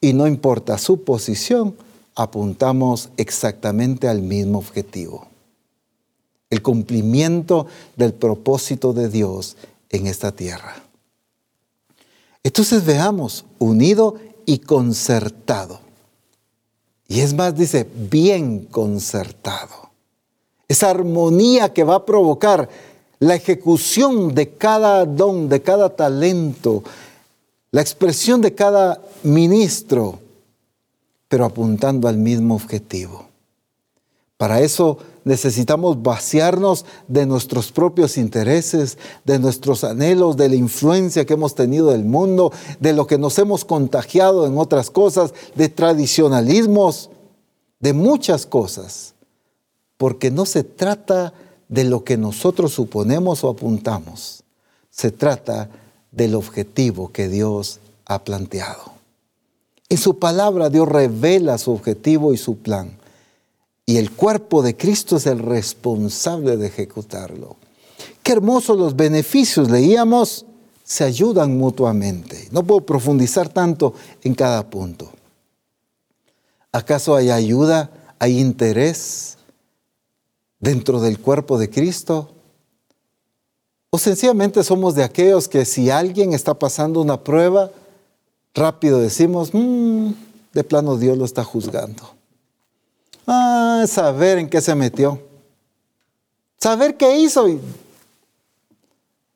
y no importa su posición, apuntamos exactamente al mismo objetivo el cumplimiento del propósito de Dios en esta tierra. Entonces veamos, unido y concertado. Y es más, dice, bien concertado. Esa armonía que va a provocar la ejecución de cada don, de cada talento, la expresión de cada ministro, pero apuntando al mismo objetivo. Para eso necesitamos vaciarnos de nuestros propios intereses, de nuestros anhelos, de la influencia que hemos tenido del mundo, de lo que nos hemos contagiado en otras cosas, de tradicionalismos, de muchas cosas. Porque no se trata de lo que nosotros suponemos o apuntamos, se trata del objetivo que Dios ha planteado. En su palabra Dios revela su objetivo y su plan y el cuerpo de Cristo es el responsable de ejecutarlo. Qué hermosos los beneficios, leíamos, se ayudan mutuamente. No puedo profundizar tanto en cada punto. ¿Acaso hay ayuda, hay interés dentro del cuerpo de Cristo? ¿O sencillamente somos de aquellos que si alguien está pasando una prueba, rápido decimos, mm, de plano Dios lo está juzgando? Ah, saber en qué se metió. Saber qué hizo.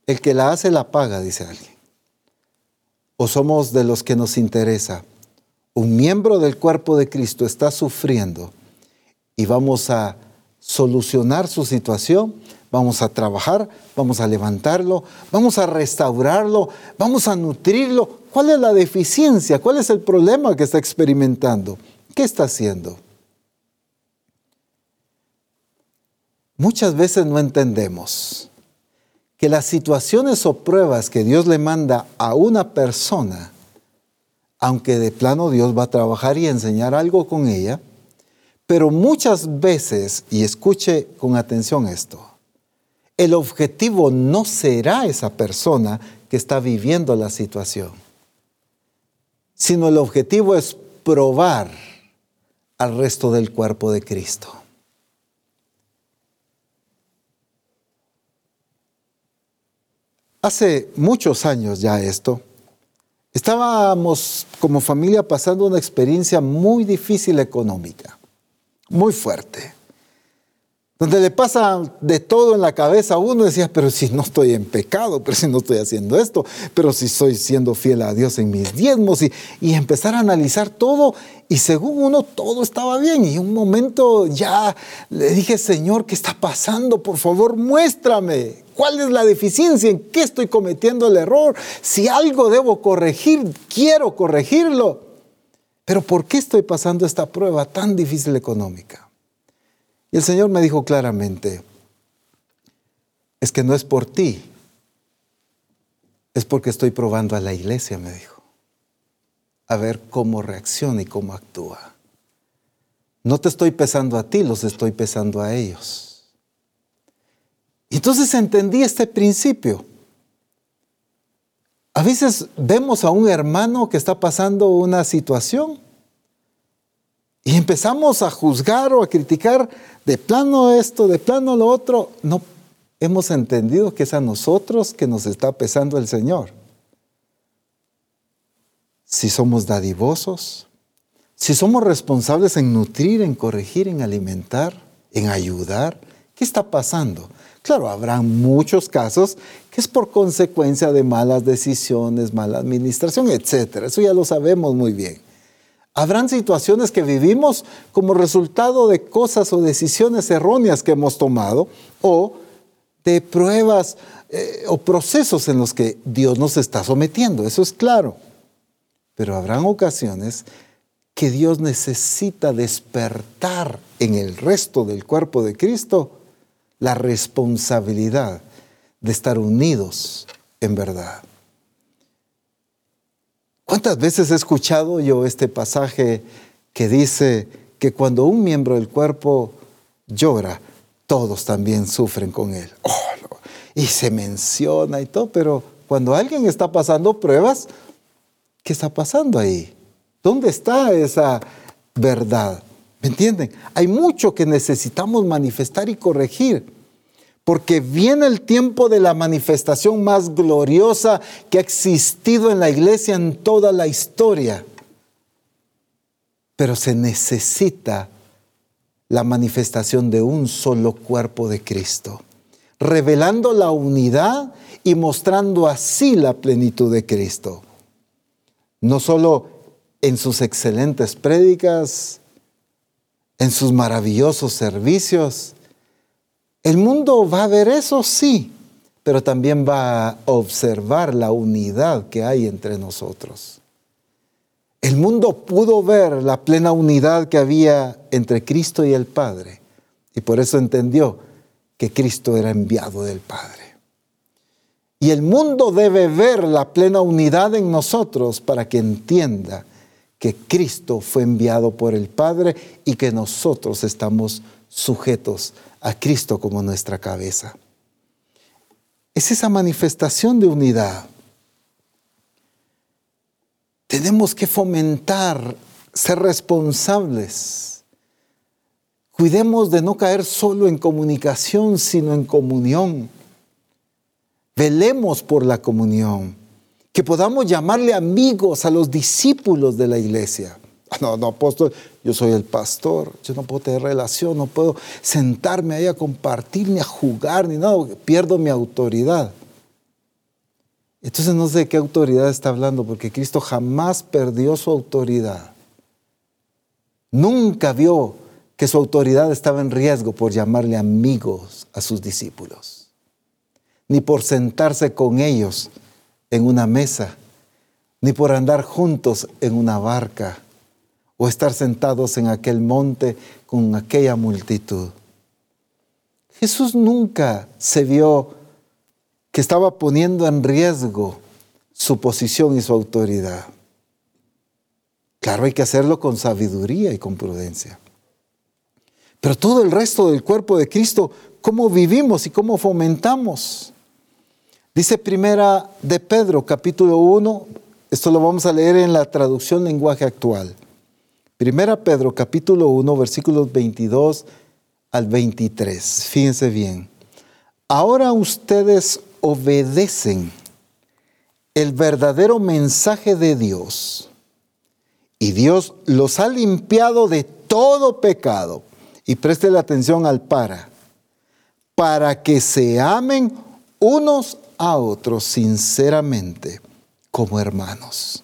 El que la hace la paga, dice alguien. O somos de los que nos interesa. Un miembro del cuerpo de Cristo está sufriendo y vamos a solucionar su situación, vamos a trabajar, vamos a levantarlo, vamos a restaurarlo, vamos a nutrirlo. ¿Cuál es la deficiencia? ¿Cuál es el problema que está experimentando? ¿Qué está haciendo? Muchas veces no entendemos que las situaciones o pruebas que Dios le manda a una persona, aunque de plano Dios va a trabajar y enseñar algo con ella, pero muchas veces, y escuche con atención esto, el objetivo no será esa persona que está viviendo la situación, sino el objetivo es probar al resto del cuerpo de Cristo. Hace muchos años ya esto, estábamos como familia pasando una experiencia muy difícil económica, muy fuerte donde le pasa de todo en la cabeza a uno, decía, pero si no estoy en pecado, pero si no estoy haciendo esto, pero si estoy siendo fiel a Dios en mis diezmos, y, y empezar a analizar todo, y según uno todo estaba bien, y un momento ya le dije, Señor, ¿qué está pasando? Por favor, muéstrame. ¿Cuál es la deficiencia? ¿En qué estoy cometiendo el error? Si algo debo corregir, quiero corregirlo. Pero ¿por qué estoy pasando esta prueba tan difícil económica? Y el Señor me dijo claramente, es que no es por ti, es porque estoy probando a la iglesia, me dijo, a ver cómo reacciona y cómo actúa. No te estoy pesando a ti, los estoy pesando a ellos. Y entonces entendí este principio. A veces vemos a un hermano que está pasando una situación y empezamos a juzgar o a criticar de plano esto, de plano lo otro. No hemos entendido que es a nosotros que nos está pesando el Señor. Si somos dadivosos, si somos responsables en nutrir, en corregir, en alimentar, en ayudar, ¿qué está pasando? Claro, habrá muchos casos que es por consecuencia de malas decisiones, mala administración, etc. Eso ya lo sabemos muy bien. Habrán situaciones que vivimos como resultado de cosas o decisiones erróneas que hemos tomado o de pruebas eh, o procesos en los que Dios nos está sometiendo, eso es claro. Pero habrán ocasiones que Dios necesita despertar en el resto del cuerpo de Cristo la responsabilidad de estar unidos en verdad. ¿Cuántas veces he escuchado yo este pasaje que dice que cuando un miembro del cuerpo llora, todos también sufren con él? Oh, y se menciona y todo, pero cuando alguien está pasando pruebas, ¿qué está pasando ahí? ¿Dónde está esa verdad? ¿Me entienden? Hay mucho que necesitamos manifestar y corregir porque viene el tiempo de la manifestación más gloriosa que ha existido en la iglesia en toda la historia. Pero se necesita la manifestación de un solo cuerpo de Cristo, revelando la unidad y mostrando así la plenitud de Cristo. No solo en sus excelentes prédicas, en sus maravillosos servicios, el mundo va a ver eso, sí, pero también va a observar la unidad que hay entre nosotros. El mundo pudo ver la plena unidad que había entre Cristo y el Padre y por eso entendió que Cristo era enviado del Padre. Y el mundo debe ver la plena unidad en nosotros para que entienda que Cristo fue enviado por el Padre y que nosotros estamos sujetos a Cristo como nuestra cabeza. Es esa manifestación de unidad. Tenemos que fomentar, ser responsables. Cuidemos de no caer solo en comunicación, sino en comunión. Velemos por la comunión. Que podamos llamarle amigos a los discípulos de la iglesia. No, no, apóstol, yo soy el pastor, yo no puedo tener relación, no puedo sentarme ahí a compartir, ni a jugar, ni nada, pierdo mi autoridad. Entonces no sé de qué autoridad está hablando, porque Cristo jamás perdió su autoridad. Nunca vio que su autoridad estaba en riesgo por llamarle amigos a sus discípulos, ni por sentarse con ellos en una mesa, ni por andar juntos en una barca o estar sentados en aquel monte con aquella multitud. Jesús nunca se vio que estaba poniendo en riesgo su posición y su autoridad. Claro, hay que hacerlo con sabiduría y con prudencia. Pero todo el resto del cuerpo de Cristo, ¿cómo vivimos y cómo fomentamos? Dice primera de Pedro, capítulo 1, esto lo vamos a leer en la traducción lenguaje actual. Primera Pedro, capítulo 1, versículos 22 al 23. Fíjense bien. Ahora ustedes obedecen el verdadero mensaje de Dios y Dios los ha limpiado de todo pecado y preste la atención al para, para que se amen unos a otros sinceramente como hermanos.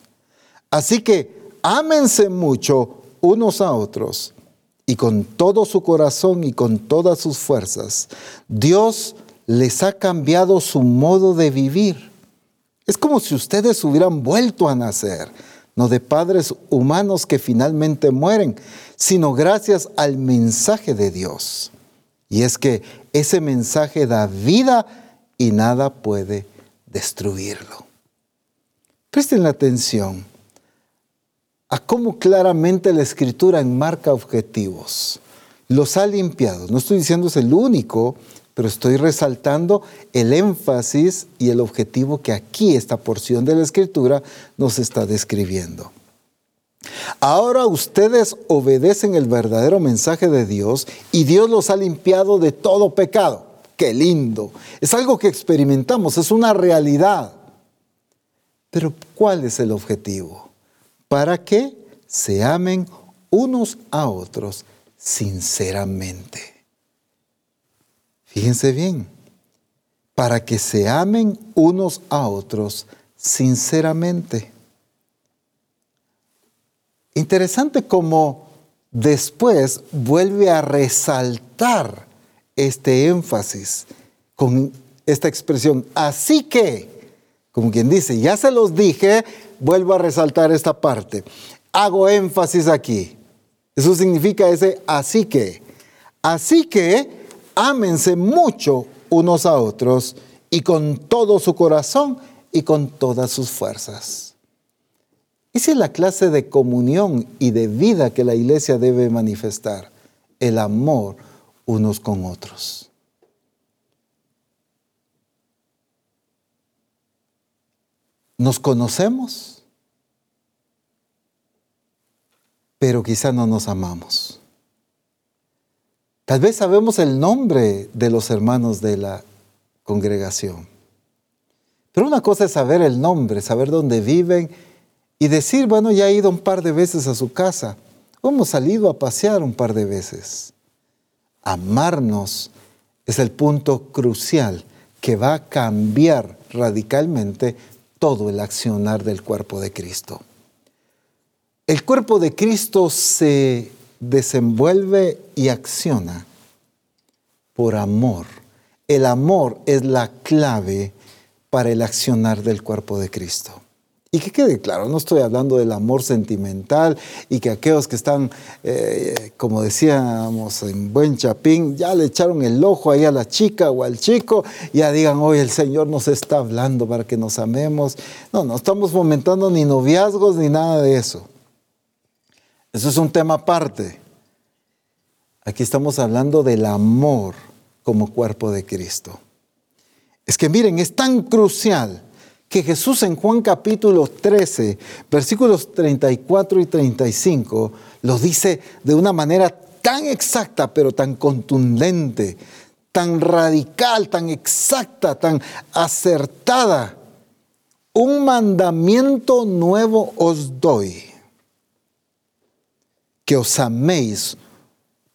Así que ámense mucho unos a otros y con todo su corazón y con todas sus fuerzas. Dios les ha cambiado su modo de vivir. Es como si ustedes hubieran vuelto a nacer no de padres humanos que finalmente mueren, sino gracias al mensaje de Dios. Y es que ese mensaje da vida y nada puede destruirlo. Presten la atención a cómo claramente la escritura enmarca objetivos. Los ha limpiado. No estoy diciendo es el único, pero estoy resaltando el énfasis y el objetivo que aquí esta porción de la escritura nos está describiendo. Ahora ustedes obedecen el verdadero mensaje de Dios y Dios los ha limpiado de todo pecado. Qué lindo. Es algo que experimentamos, es una realidad. Pero ¿cuál es el objetivo? Para que se amen unos a otros sinceramente. Fíjense bien, para que se amen unos a otros sinceramente. Interesante cómo después vuelve a resaltar este énfasis con esta expresión. Así que, como quien dice, ya se los dije, vuelvo a resaltar esta parte. Hago énfasis aquí. Eso significa ese así que. Así que ámense mucho unos a otros y con todo su corazón y con todas sus fuerzas. Esa es la clase de comunión y de vida que la iglesia debe manifestar, el amor unos con otros. Nos conocemos, pero quizá no nos amamos. Tal vez sabemos el nombre de los hermanos de la congregación. Pero una cosa es saber el nombre, saber dónde viven y decir, bueno, ya he ido un par de veces a su casa, o hemos salido a pasear un par de veces. Amarnos es el punto crucial que va a cambiar radicalmente todo el accionar del cuerpo de Cristo. El cuerpo de Cristo se desenvuelve y acciona por amor. El amor es la clave para el accionar del cuerpo de Cristo. Y que quede claro, no estoy hablando del amor sentimental y que aquellos que están, eh, como decíamos en buen chapín, ya le echaron el ojo ahí a la chica o al chico, ya digan, hoy el Señor nos está hablando para que nos amemos. No, no estamos fomentando ni noviazgos ni nada de eso. Eso es un tema aparte. Aquí estamos hablando del amor como cuerpo de Cristo. Es que miren, es tan crucial que Jesús en Juan capítulo 13, versículos 34 y 35, lo dice de una manera tan exacta, pero tan contundente, tan radical, tan exacta, tan acertada. Un mandamiento nuevo os doy que os améis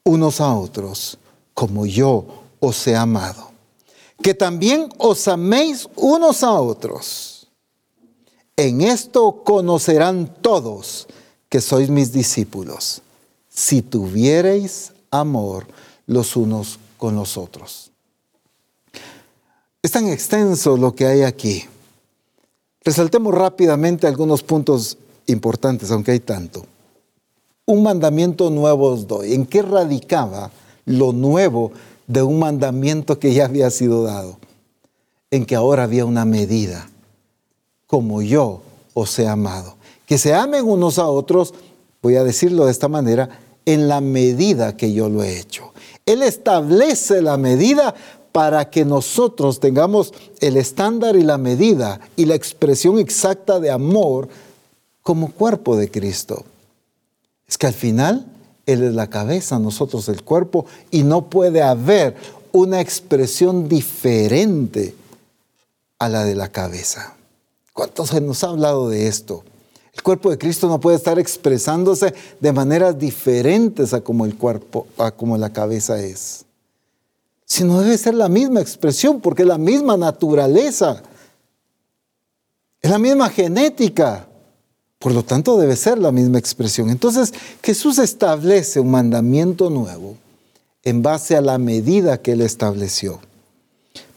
unos a otros como yo os he amado. Que también os améis unos a otros. En esto conocerán todos que sois mis discípulos, si tuviereis amor los unos con los otros. Es tan extenso lo que hay aquí. Resaltemos rápidamente algunos puntos importantes, aunque hay tanto. Un mandamiento nuevo os doy. ¿En qué radicaba lo nuevo de un mandamiento que ya había sido dado? En que ahora había una medida, como yo os he amado. Que se amen unos a otros, voy a decirlo de esta manera, en la medida que yo lo he hecho. Él establece la medida para que nosotros tengamos el estándar y la medida y la expresión exacta de amor como cuerpo de Cristo. Es que al final Él es la cabeza, nosotros el cuerpo, y no puede haber una expresión diferente a la de la cabeza. ¿Cuántos se nos ha hablado de esto? El cuerpo de Cristo no puede estar expresándose de maneras diferentes a como el cuerpo, a como la cabeza es. Sino debe ser la misma expresión, porque es la misma naturaleza. Es la misma genética. Por lo tanto, debe ser la misma expresión. Entonces, Jesús establece un mandamiento nuevo en base a la medida que él estableció.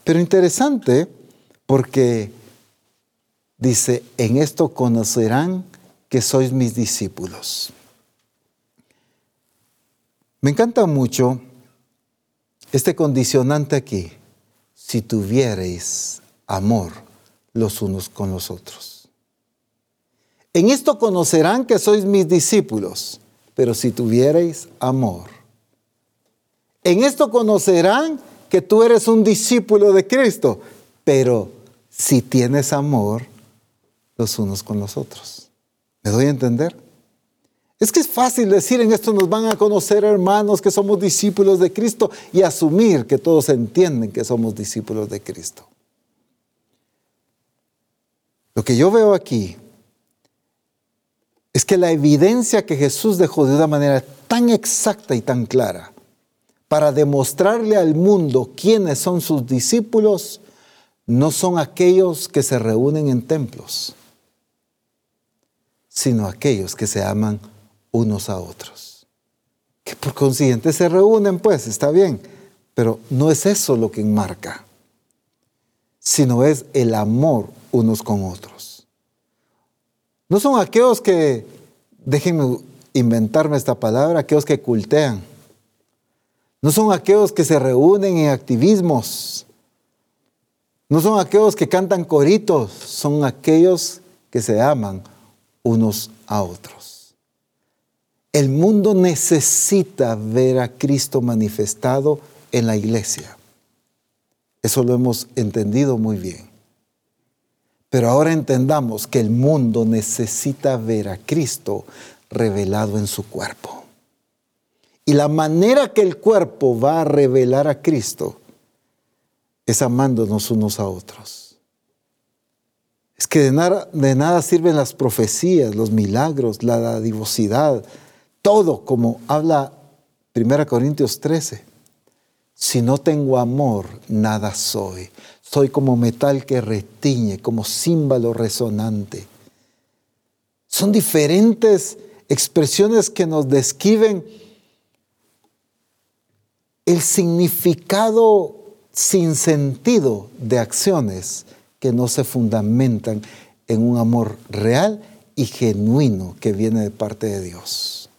Pero interesante porque dice, en esto conocerán que sois mis discípulos. Me encanta mucho este condicionante aquí, si tuviereis amor los unos con los otros. En esto conocerán que sois mis discípulos, pero si tuviereis amor. En esto conocerán que tú eres un discípulo de Cristo, pero si tienes amor los unos con los otros. ¿Me doy a entender? Es que es fácil decir en esto nos van a conocer hermanos que somos discípulos de Cristo y asumir que todos entienden que somos discípulos de Cristo. Lo que yo veo aquí es que la evidencia que Jesús dejó de una manera tan exacta y tan clara para demostrarle al mundo quiénes son sus discípulos no son aquellos que se reúnen en templos, sino aquellos que se aman unos a otros. Que por consiguiente se reúnen, pues, está bien, pero no es eso lo que enmarca, sino es el amor unos con otros. No son aquellos que, déjenme inventarme esta palabra, aquellos que cultean. No son aquellos que se reúnen en activismos no son aquellos que cantan coritos, son aquellos que se aman unos a otros. El mundo necesita ver a Cristo manifestado en la iglesia. Eso lo hemos entendido muy bien. Pero ahora entendamos que el mundo necesita ver a Cristo revelado en su cuerpo. Y la manera que el cuerpo va a revelar a Cristo es amándonos unos a otros. Es que de nada, sirven las profecías, los milagros, la dadivosidad, todo como habla 1 Corintios 13. Si no tengo amor, nada soy. Soy como metal que retiñe, como címbalo resonante. Son diferentes expresiones que nos describen el significado sin sentido de acciones que no se fundamentan en un amor real y genuino que viene de parte de Dios.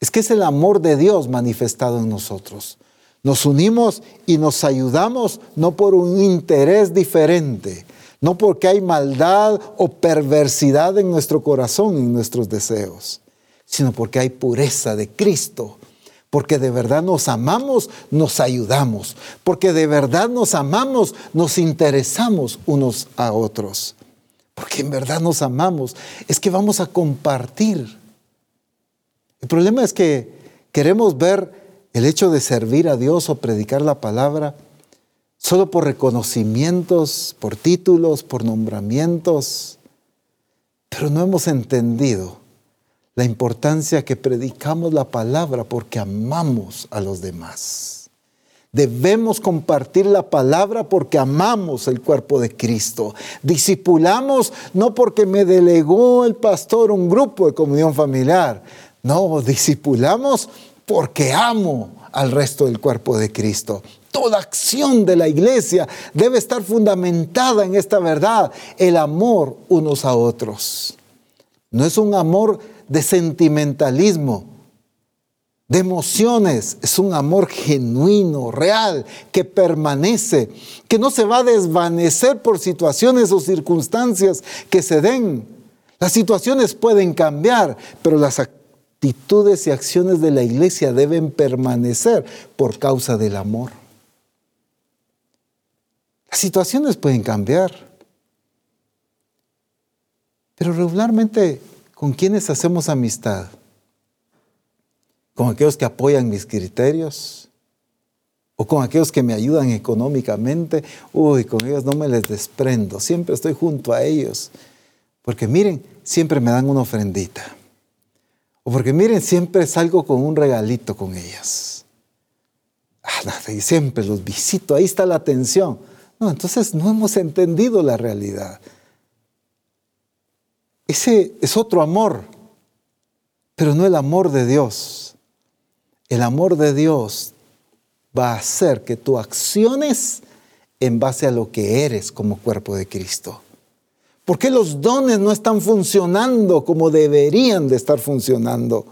Es que es el amor de Dios manifestado en nosotros. Nos unimos y nos ayudamos no por un interés diferente, no porque hay maldad o perversidad en nuestro corazón en nuestros deseos, sino porque hay pureza de Cristo porque de verdad nos amamos, nos ayudamos. Porque de verdad nos amamos, nos interesamos unos a otros. Porque en verdad nos amamos. Es que vamos a compartir. El problema es que queremos ver el hecho de servir a Dios o predicar la palabra solo por reconocimientos, por títulos, por nombramientos. Pero no hemos entendido la importancia que predicamos la palabra porque amamos a los demás. Debemos compartir la palabra porque amamos el cuerpo de Cristo. Discipulamos no porque me delegó el pastor un grupo de comunión familiar. No, discipulamos porque amo al resto del cuerpo de Cristo. Toda acción de la iglesia debe estar fundamentada en esta verdad, el amor unos a otros. No es un amor de sentimentalismo, de emociones, es un amor genuino, real, que permanece, que no se va a desvanecer por situaciones o circunstancias que se den. Las situaciones pueden cambiar, pero las actitudes y acciones de la iglesia deben permanecer por causa del amor. Las situaciones pueden cambiar, pero regularmente, ¿con quiénes hacemos amistad? ¿Con aquellos que apoyan mis criterios? ¿O con aquellos que me ayudan económicamente? Uy, con ellos no me les desprendo, siempre estoy junto a ellos. Porque miren, siempre me dan una ofrendita. O porque miren, siempre salgo con un regalito con ellas. Ah, y siempre los visito, ahí está la atención. No, entonces no hemos entendido la realidad. Ese es otro amor, pero no el amor de Dios. El amor de Dios va a hacer que tú acciones en base a lo que eres como cuerpo de Cristo. ¿Por qué los dones no están funcionando como deberían de estar funcionando?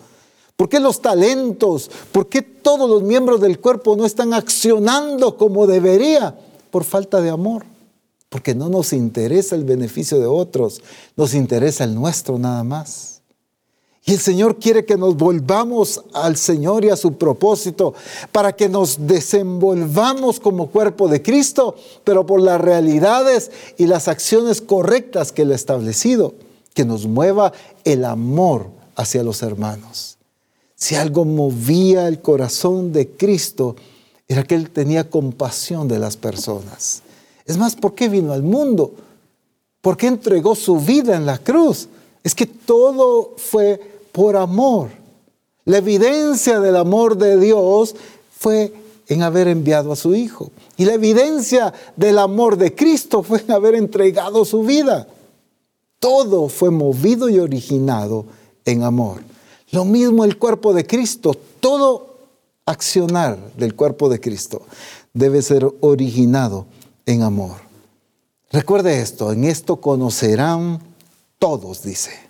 ¿Por qué los talentos? ¿Por qué todos los miembros del cuerpo no están accionando como debería? por falta de amor, porque no nos interesa el beneficio de otros, nos interesa el nuestro nada más. Y el Señor quiere que nos volvamos al Señor y a su propósito para que nos desenvolvamos como cuerpo de Cristo, pero por las realidades y las acciones correctas que Él ha establecido, que nos mueva el amor hacia los hermanos. Si algo movía el corazón de Cristo, era que Él tenía compasión de las personas. Es más, ¿por qué vino al mundo? ¿Por qué entregó su vida en la cruz? Es que todo fue por amor. La evidencia del amor de Dios fue en haber enviado a su Hijo. Y la evidencia del amor de Cristo fue en haber entregado su vida. Todo fue movido y originado en amor. Lo mismo el cuerpo de Cristo, todo accionar del cuerpo de Cristo debe ser originado en amor. Recuerde esto, en esto conocerán todos, dice,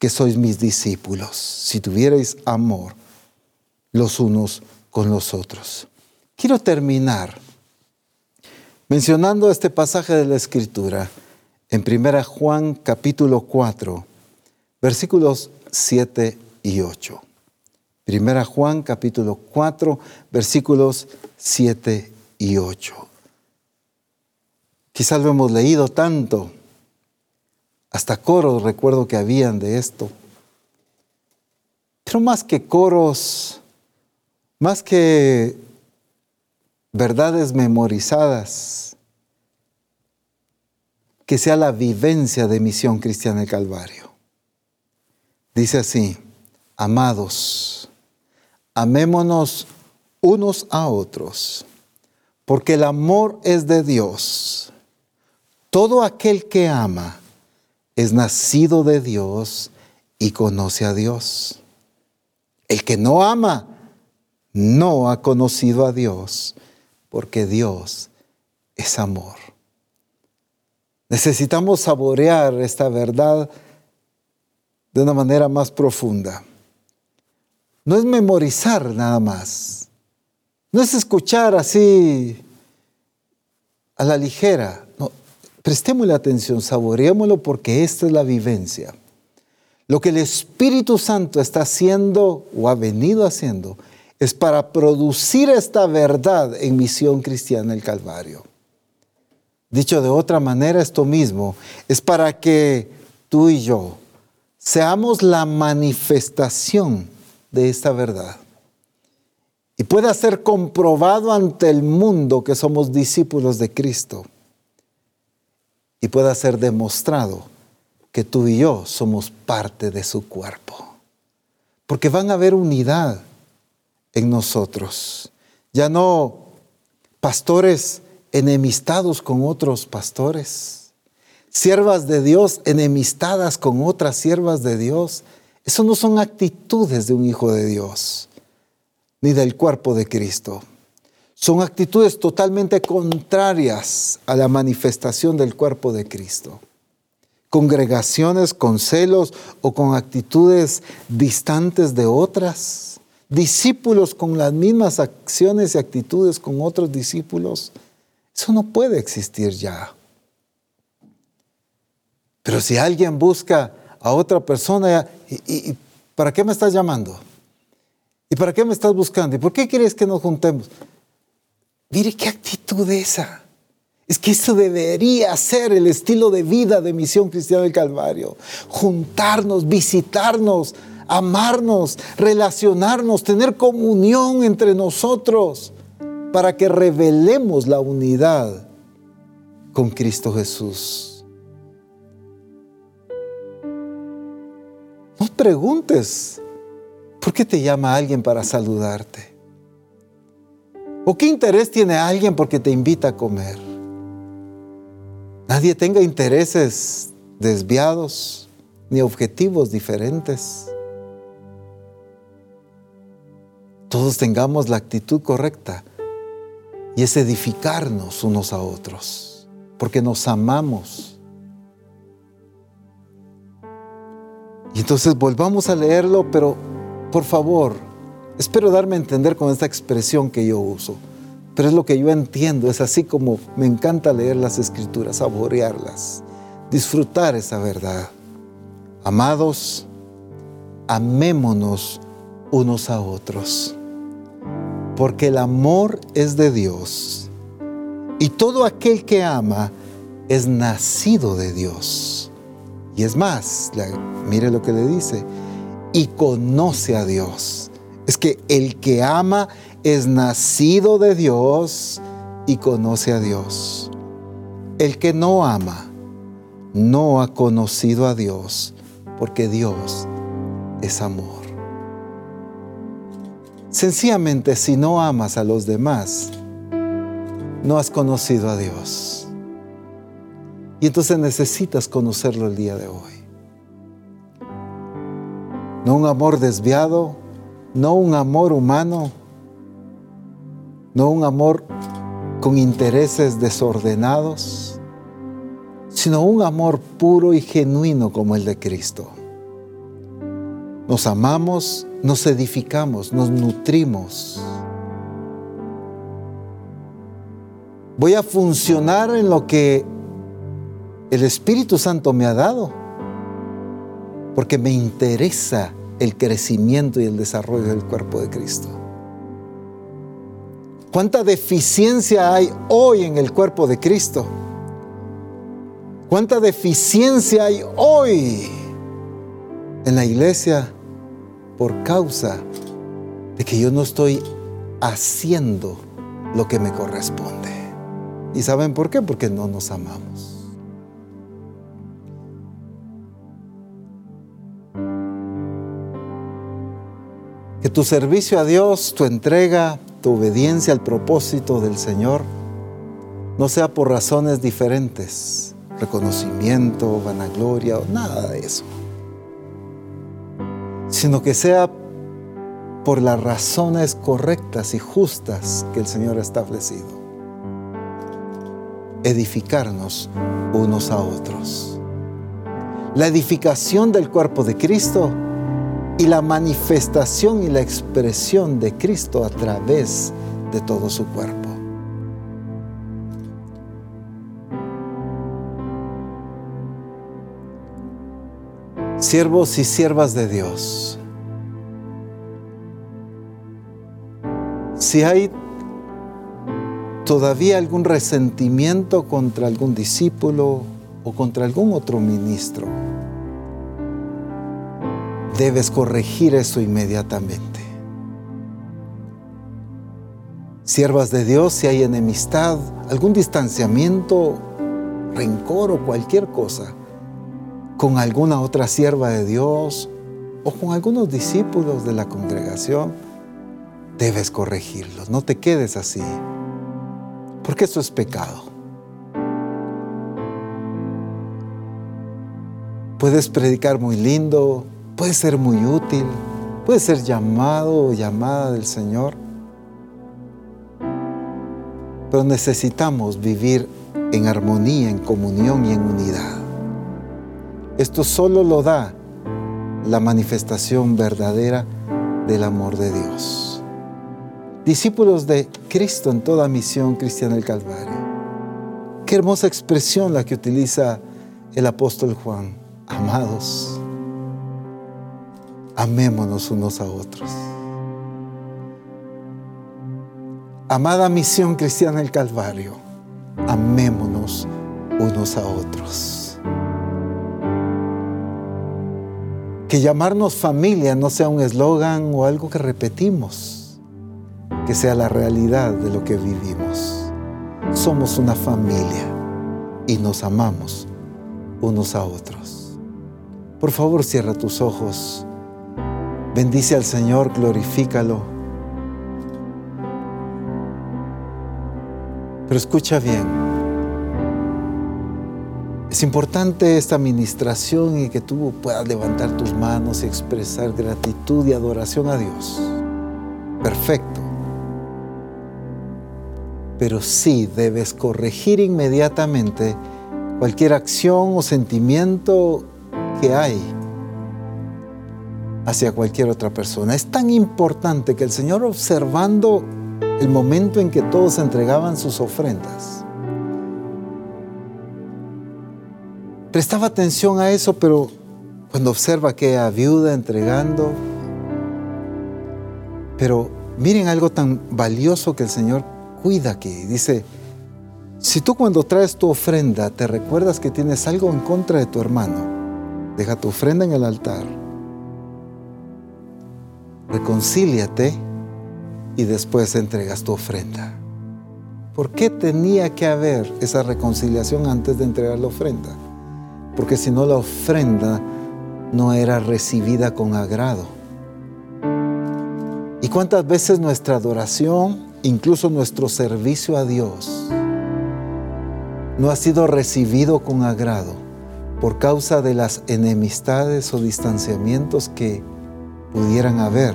que sois mis discípulos, si tuvierais amor los unos con los otros. Quiero terminar mencionando este pasaje de la Escritura en 1 Juan capítulo 4, versículos 7 y 8. Primera Juan capítulo 4 versículos 7 y 8. Quizás lo hemos leído tanto, hasta coros recuerdo que habían de esto. Pero más que coros, más que verdades memorizadas, que sea la vivencia de misión cristiana del Calvario. Dice así, amados, amémonos unos a otros, porque el amor es de Dios. Todo aquel que ama es nacido de Dios y conoce a Dios. El que no ama no ha conocido a Dios, porque Dios es amor. Necesitamos saborear esta verdad de una manera más profunda no es memorizar nada más. No es escuchar así a la ligera. Prestémosle atención, saboreémoslo porque esta es la vivencia. Lo que el Espíritu Santo está haciendo o ha venido haciendo es para producir esta verdad en misión cristiana el Calvario. Dicho de otra manera, esto mismo es para que tú y yo seamos la manifestación de esta verdad. Y pueda ser comprobado ante el mundo que somos discípulos de Cristo. Y pueda ser demostrado que tú y yo somos parte de su cuerpo. Porque van a haber unidad en nosotros. Ya no pastores enemistados con otros pastores, siervas de Dios enemistadas con otras siervas de Dios, Eso no son actitudes de un hijo de Dios, ni del cuerpo de Cristo. Son actitudes totalmente contrarias a la manifestación del cuerpo de Cristo. Congregaciones con celos o con actitudes distantes de otras. Discípulos con las mismas acciones y actitudes con otros discípulos. Eso no puede existir ya. Pero si alguien busca a otra persona, ¿y, para qué me estás llamando? ¿Y para qué me estás buscando? ¿Y por qué quieres que nos juntemos? Mire qué actitud esa. Es que eso debería ser el estilo de vida de Misión Cristiana del Calvario. Juntarnos, visitarnos, amarnos, relacionarnos, tener comunión entre nosotros para que revelemos la unidad con Cristo Jesús. No preguntes por qué te llama alguien para saludarte. ¿O qué interés tiene alguien porque te invita a comer? Nadie tenga intereses desviados ni objetivos diferentes. Todos tengamos la actitud correcta y es edificarnos unos a otros, porque nos amamos Y entonces volvamos a leerlo, pero por favor, espero darme a entender con esta expresión que yo uso. Pero es lo que yo entiendo, es así como me encanta leer las escrituras, saborearlas, disfrutar esa verdad. Amados, amémonos unos a otros, porque el amor es de Dios y todo aquel que ama es nacido de Dios. Y es más, mire lo que le dice, y conoce a Dios. Es que el que ama es nacido de Dios y conoce a Dios. El que no ama no ha conocido a Dios porque Dios es amor. Sencillamente, si no amas a los demás, no has conocido a Dios. Y entonces necesitas conocerlo el día de hoy. No un amor desviado, no un amor humano, no un amor con intereses desordenados, sino un amor puro y genuino como el de Cristo. Nos amamos, nos edificamos, nos nutrimos. Voy a funcionar en lo que el Espíritu Santo me ha dado, porque me interesa el crecimiento y el desarrollo del cuerpo de Cristo. ¿Cuánta deficiencia hay hoy en el cuerpo de Cristo? ¿Cuánta deficiencia hay hoy en la iglesia por causa de que yo no estoy haciendo lo que me corresponde? ¿Y saben por qué? Porque no nos amamos. Que tu servicio a Dios, tu entrega, tu obediencia al propósito del Señor no sea por razones diferentes, reconocimiento, vanagloria o nada de eso, sino que sea por las razones correctas y justas que el Señor ha establecido. Edificarnos unos a otros. La edificación del cuerpo de Cristo y la manifestación y la expresión de Cristo a través de todo su cuerpo. Siervos y siervas de Dios, si hay todavía algún resentimiento contra algún discípulo o contra algún otro ministro, debes corregir eso inmediatamente. Siervas de Dios, si hay enemistad, algún distanciamiento, rencor o cualquier cosa con alguna otra sierva de Dios o con algunos discípulos de la congregación, debes corregirlos. No te quedes así, porque eso es pecado. Puedes predicar muy lindo, puede ser muy útil, puede ser llamado o llamada del Señor, pero necesitamos vivir en armonía, en comunión y en unidad. Esto solo lo da la manifestación verdadera del amor de Dios. Discípulos de Cristo en toda misión cristiana del Calvario. Qué hermosa expresión la que utiliza el apóstol Juan. Amados, amémonos unos a otros. Amada misión cristiana del Calvario, amémonos unos a otros. Que llamarnos familia no sea un eslogan o algo que repetimos, que sea la realidad de lo que vivimos. Somos una familia y nos amamos unos a otros. Por favor, cierra tus ojos. Bendice al Señor, glorifícalo. Pero escucha bien. Es importante esta administración y que tú puedas levantar tus manos y expresar gratitud y adoración a Dios. Perfecto. Pero sí debes corregir inmediatamente cualquier acción o sentimiento que hay hacia cualquier otra persona. Es tan importante que el Señor observando el momento en que todos entregaban sus ofrendas, prestaba atención a eso, pero cuando observa a aquella viuda entregando, pero miren algo tan valioso que el Señor cuida aquí. Dice, si tú cuando traes tu ofrenda te recuerdas que tienes algo en contra de tu hermano, deja tu ofrenda en el altar, reconcíliate y después entregas tu ofrenda. ¿Por qué tenía que haber esa reconciliación antes de entregar la ofrenda? Porque si no la ofrenda no era recibida con agrado. ¿Y cuántas veces nuestra adoración, incluso nuestro servicio a Dios, no ha sido recibido con agrado por causa de las enemistades o distanciamientos que pudieran haber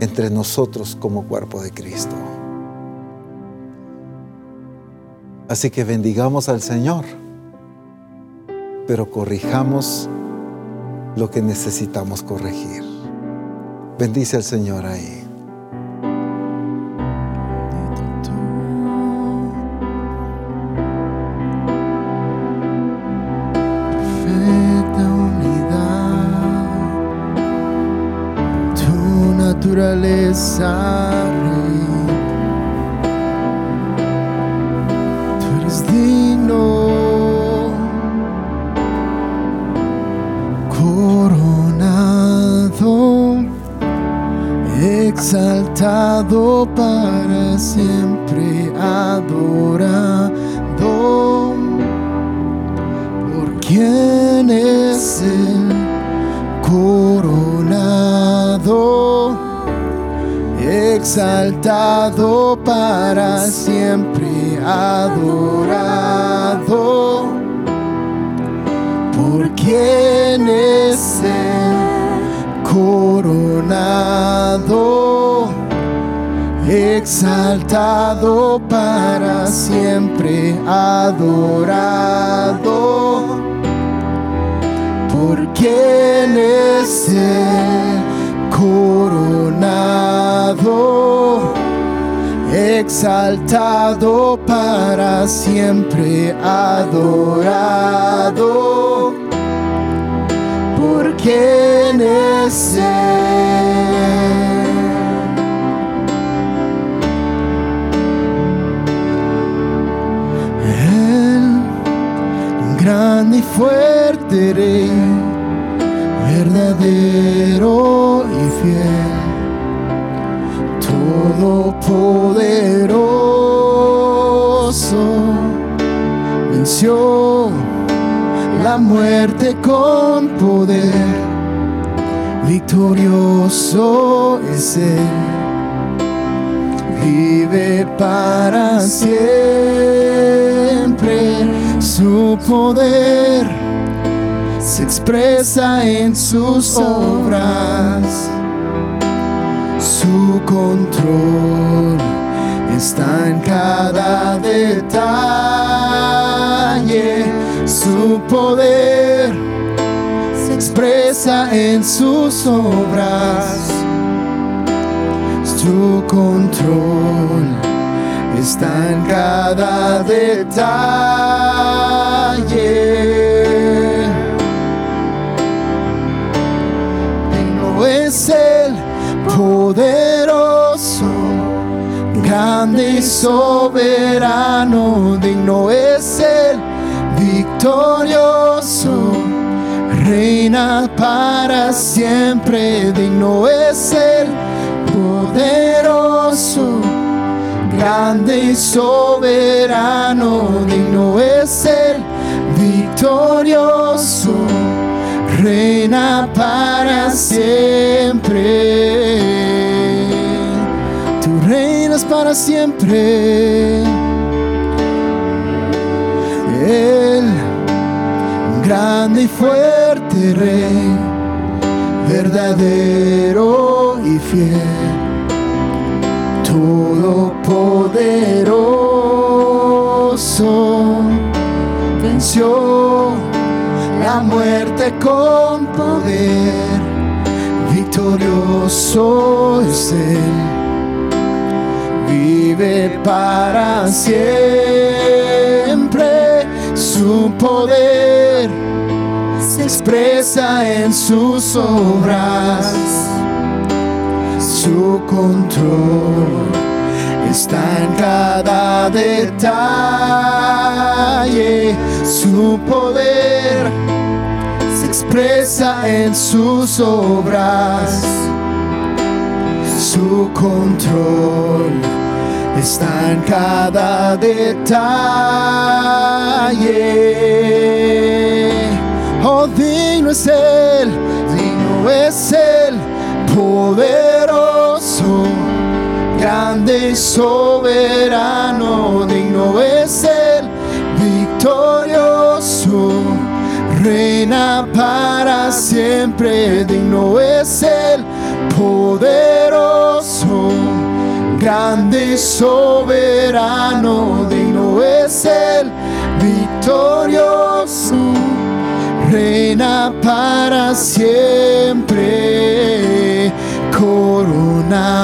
entre nosotros como cuerpo de Cristo. Así que bendigamos al Señor, pero corrijamos lo que necesitamos corregir. Bendice al Señor ahí. Tú eres digno, coronado, exaltado para siempre, adorado. ¿Por quién es el coronado? Exaltado para siempre, adorado. Por quien es el coronado, exaltado para siempre, adorado. Por quien es el coronado, exaltado para siempre, adorado. Por quien es Él, grande y fuerte rey verdadero y fiel, todopoderoso, venció la muerte con poder, victorioso es Él, vive para siempre. Su poder se expresa en sus obras. Su control está en cada detalle. Su poder se expresa en sus obras. Su control está en cada detalle. No es el poderoso, grande y soberano, digno es el victorioso, reina para siempre, digno es el poderoso, grande y soberano, digno es el victorioso, reina para siempre. Reinas para siempre. Él, grande y fuerte rey, verdadero y fiel, todopoderoso, venció la muerte con poder, victorioso es Él, vive para siempre su poder se expresa en sus obras. Su control está en cada detalle. Su poder se expresa en sus obras. Su control está en cada detalle. Oh, digno es Él, digno es Él, poderoso, grande y soberano, digno es Él, victorioso, reina para siempre, digno es Él, poderoso, grande y soberano, digno es Él, victorioso reina para siempre, coronado,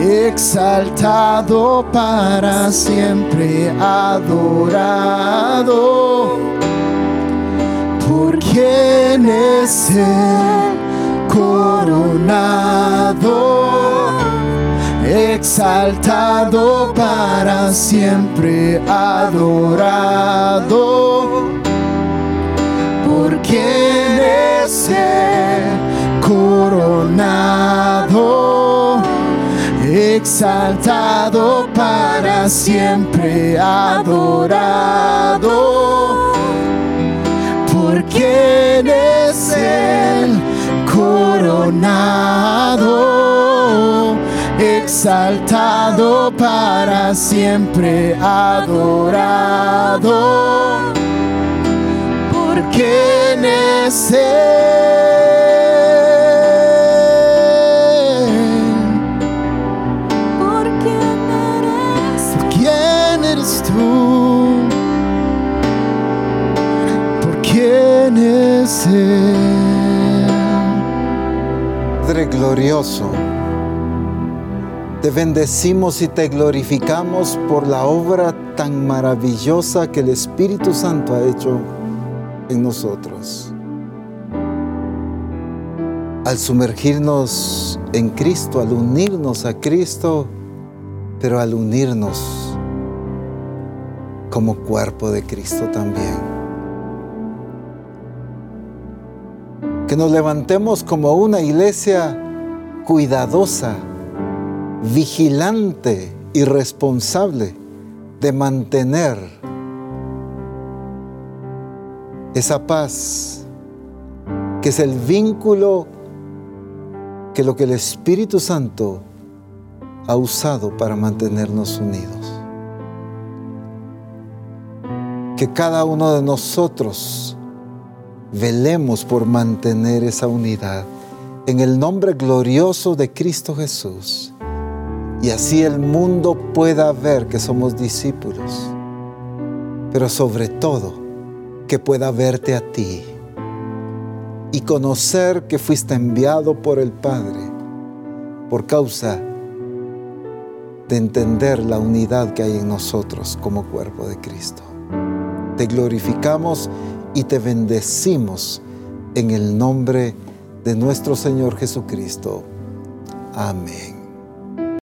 exaltado para siempre, adorado. Por quien es el coronado exaltado para siempre, adorado. Por quien es coronado, exaltado para siempre, adorado. Por quien es coronado exaltado para siempre, adorado. Por quien es glorioso, te bendecimos y te glorificamos por la obra tan maravillosa que el Espíritu Santo ha hecho en nosotros. Al sumergirnos en Cristo, al unirnos a Cristo, pero al unirnos como cuerpo de Cristo también. Que nos levantemos como una iglesia cuidadosa, vigilante y responsable de mantener esa paz, que es el vínculo que lo que el Espíritu Santo ha usado para mantenernos unidos. que cada uno de nosotros velemos por mantener esa unidad en el nombre glorioso de Cristo Jesús. Y así el mundo pueda ver que somos discípulos, pero sobre todo que pueda verte a ti y conocer que fuiste enviado por el Padre por causa de entender la unidad que hay en nosotros como cuerpo de Cristo. Te glorificamos y te bendecimos en el nombre de nuestro Señor Jesucristo. Amén.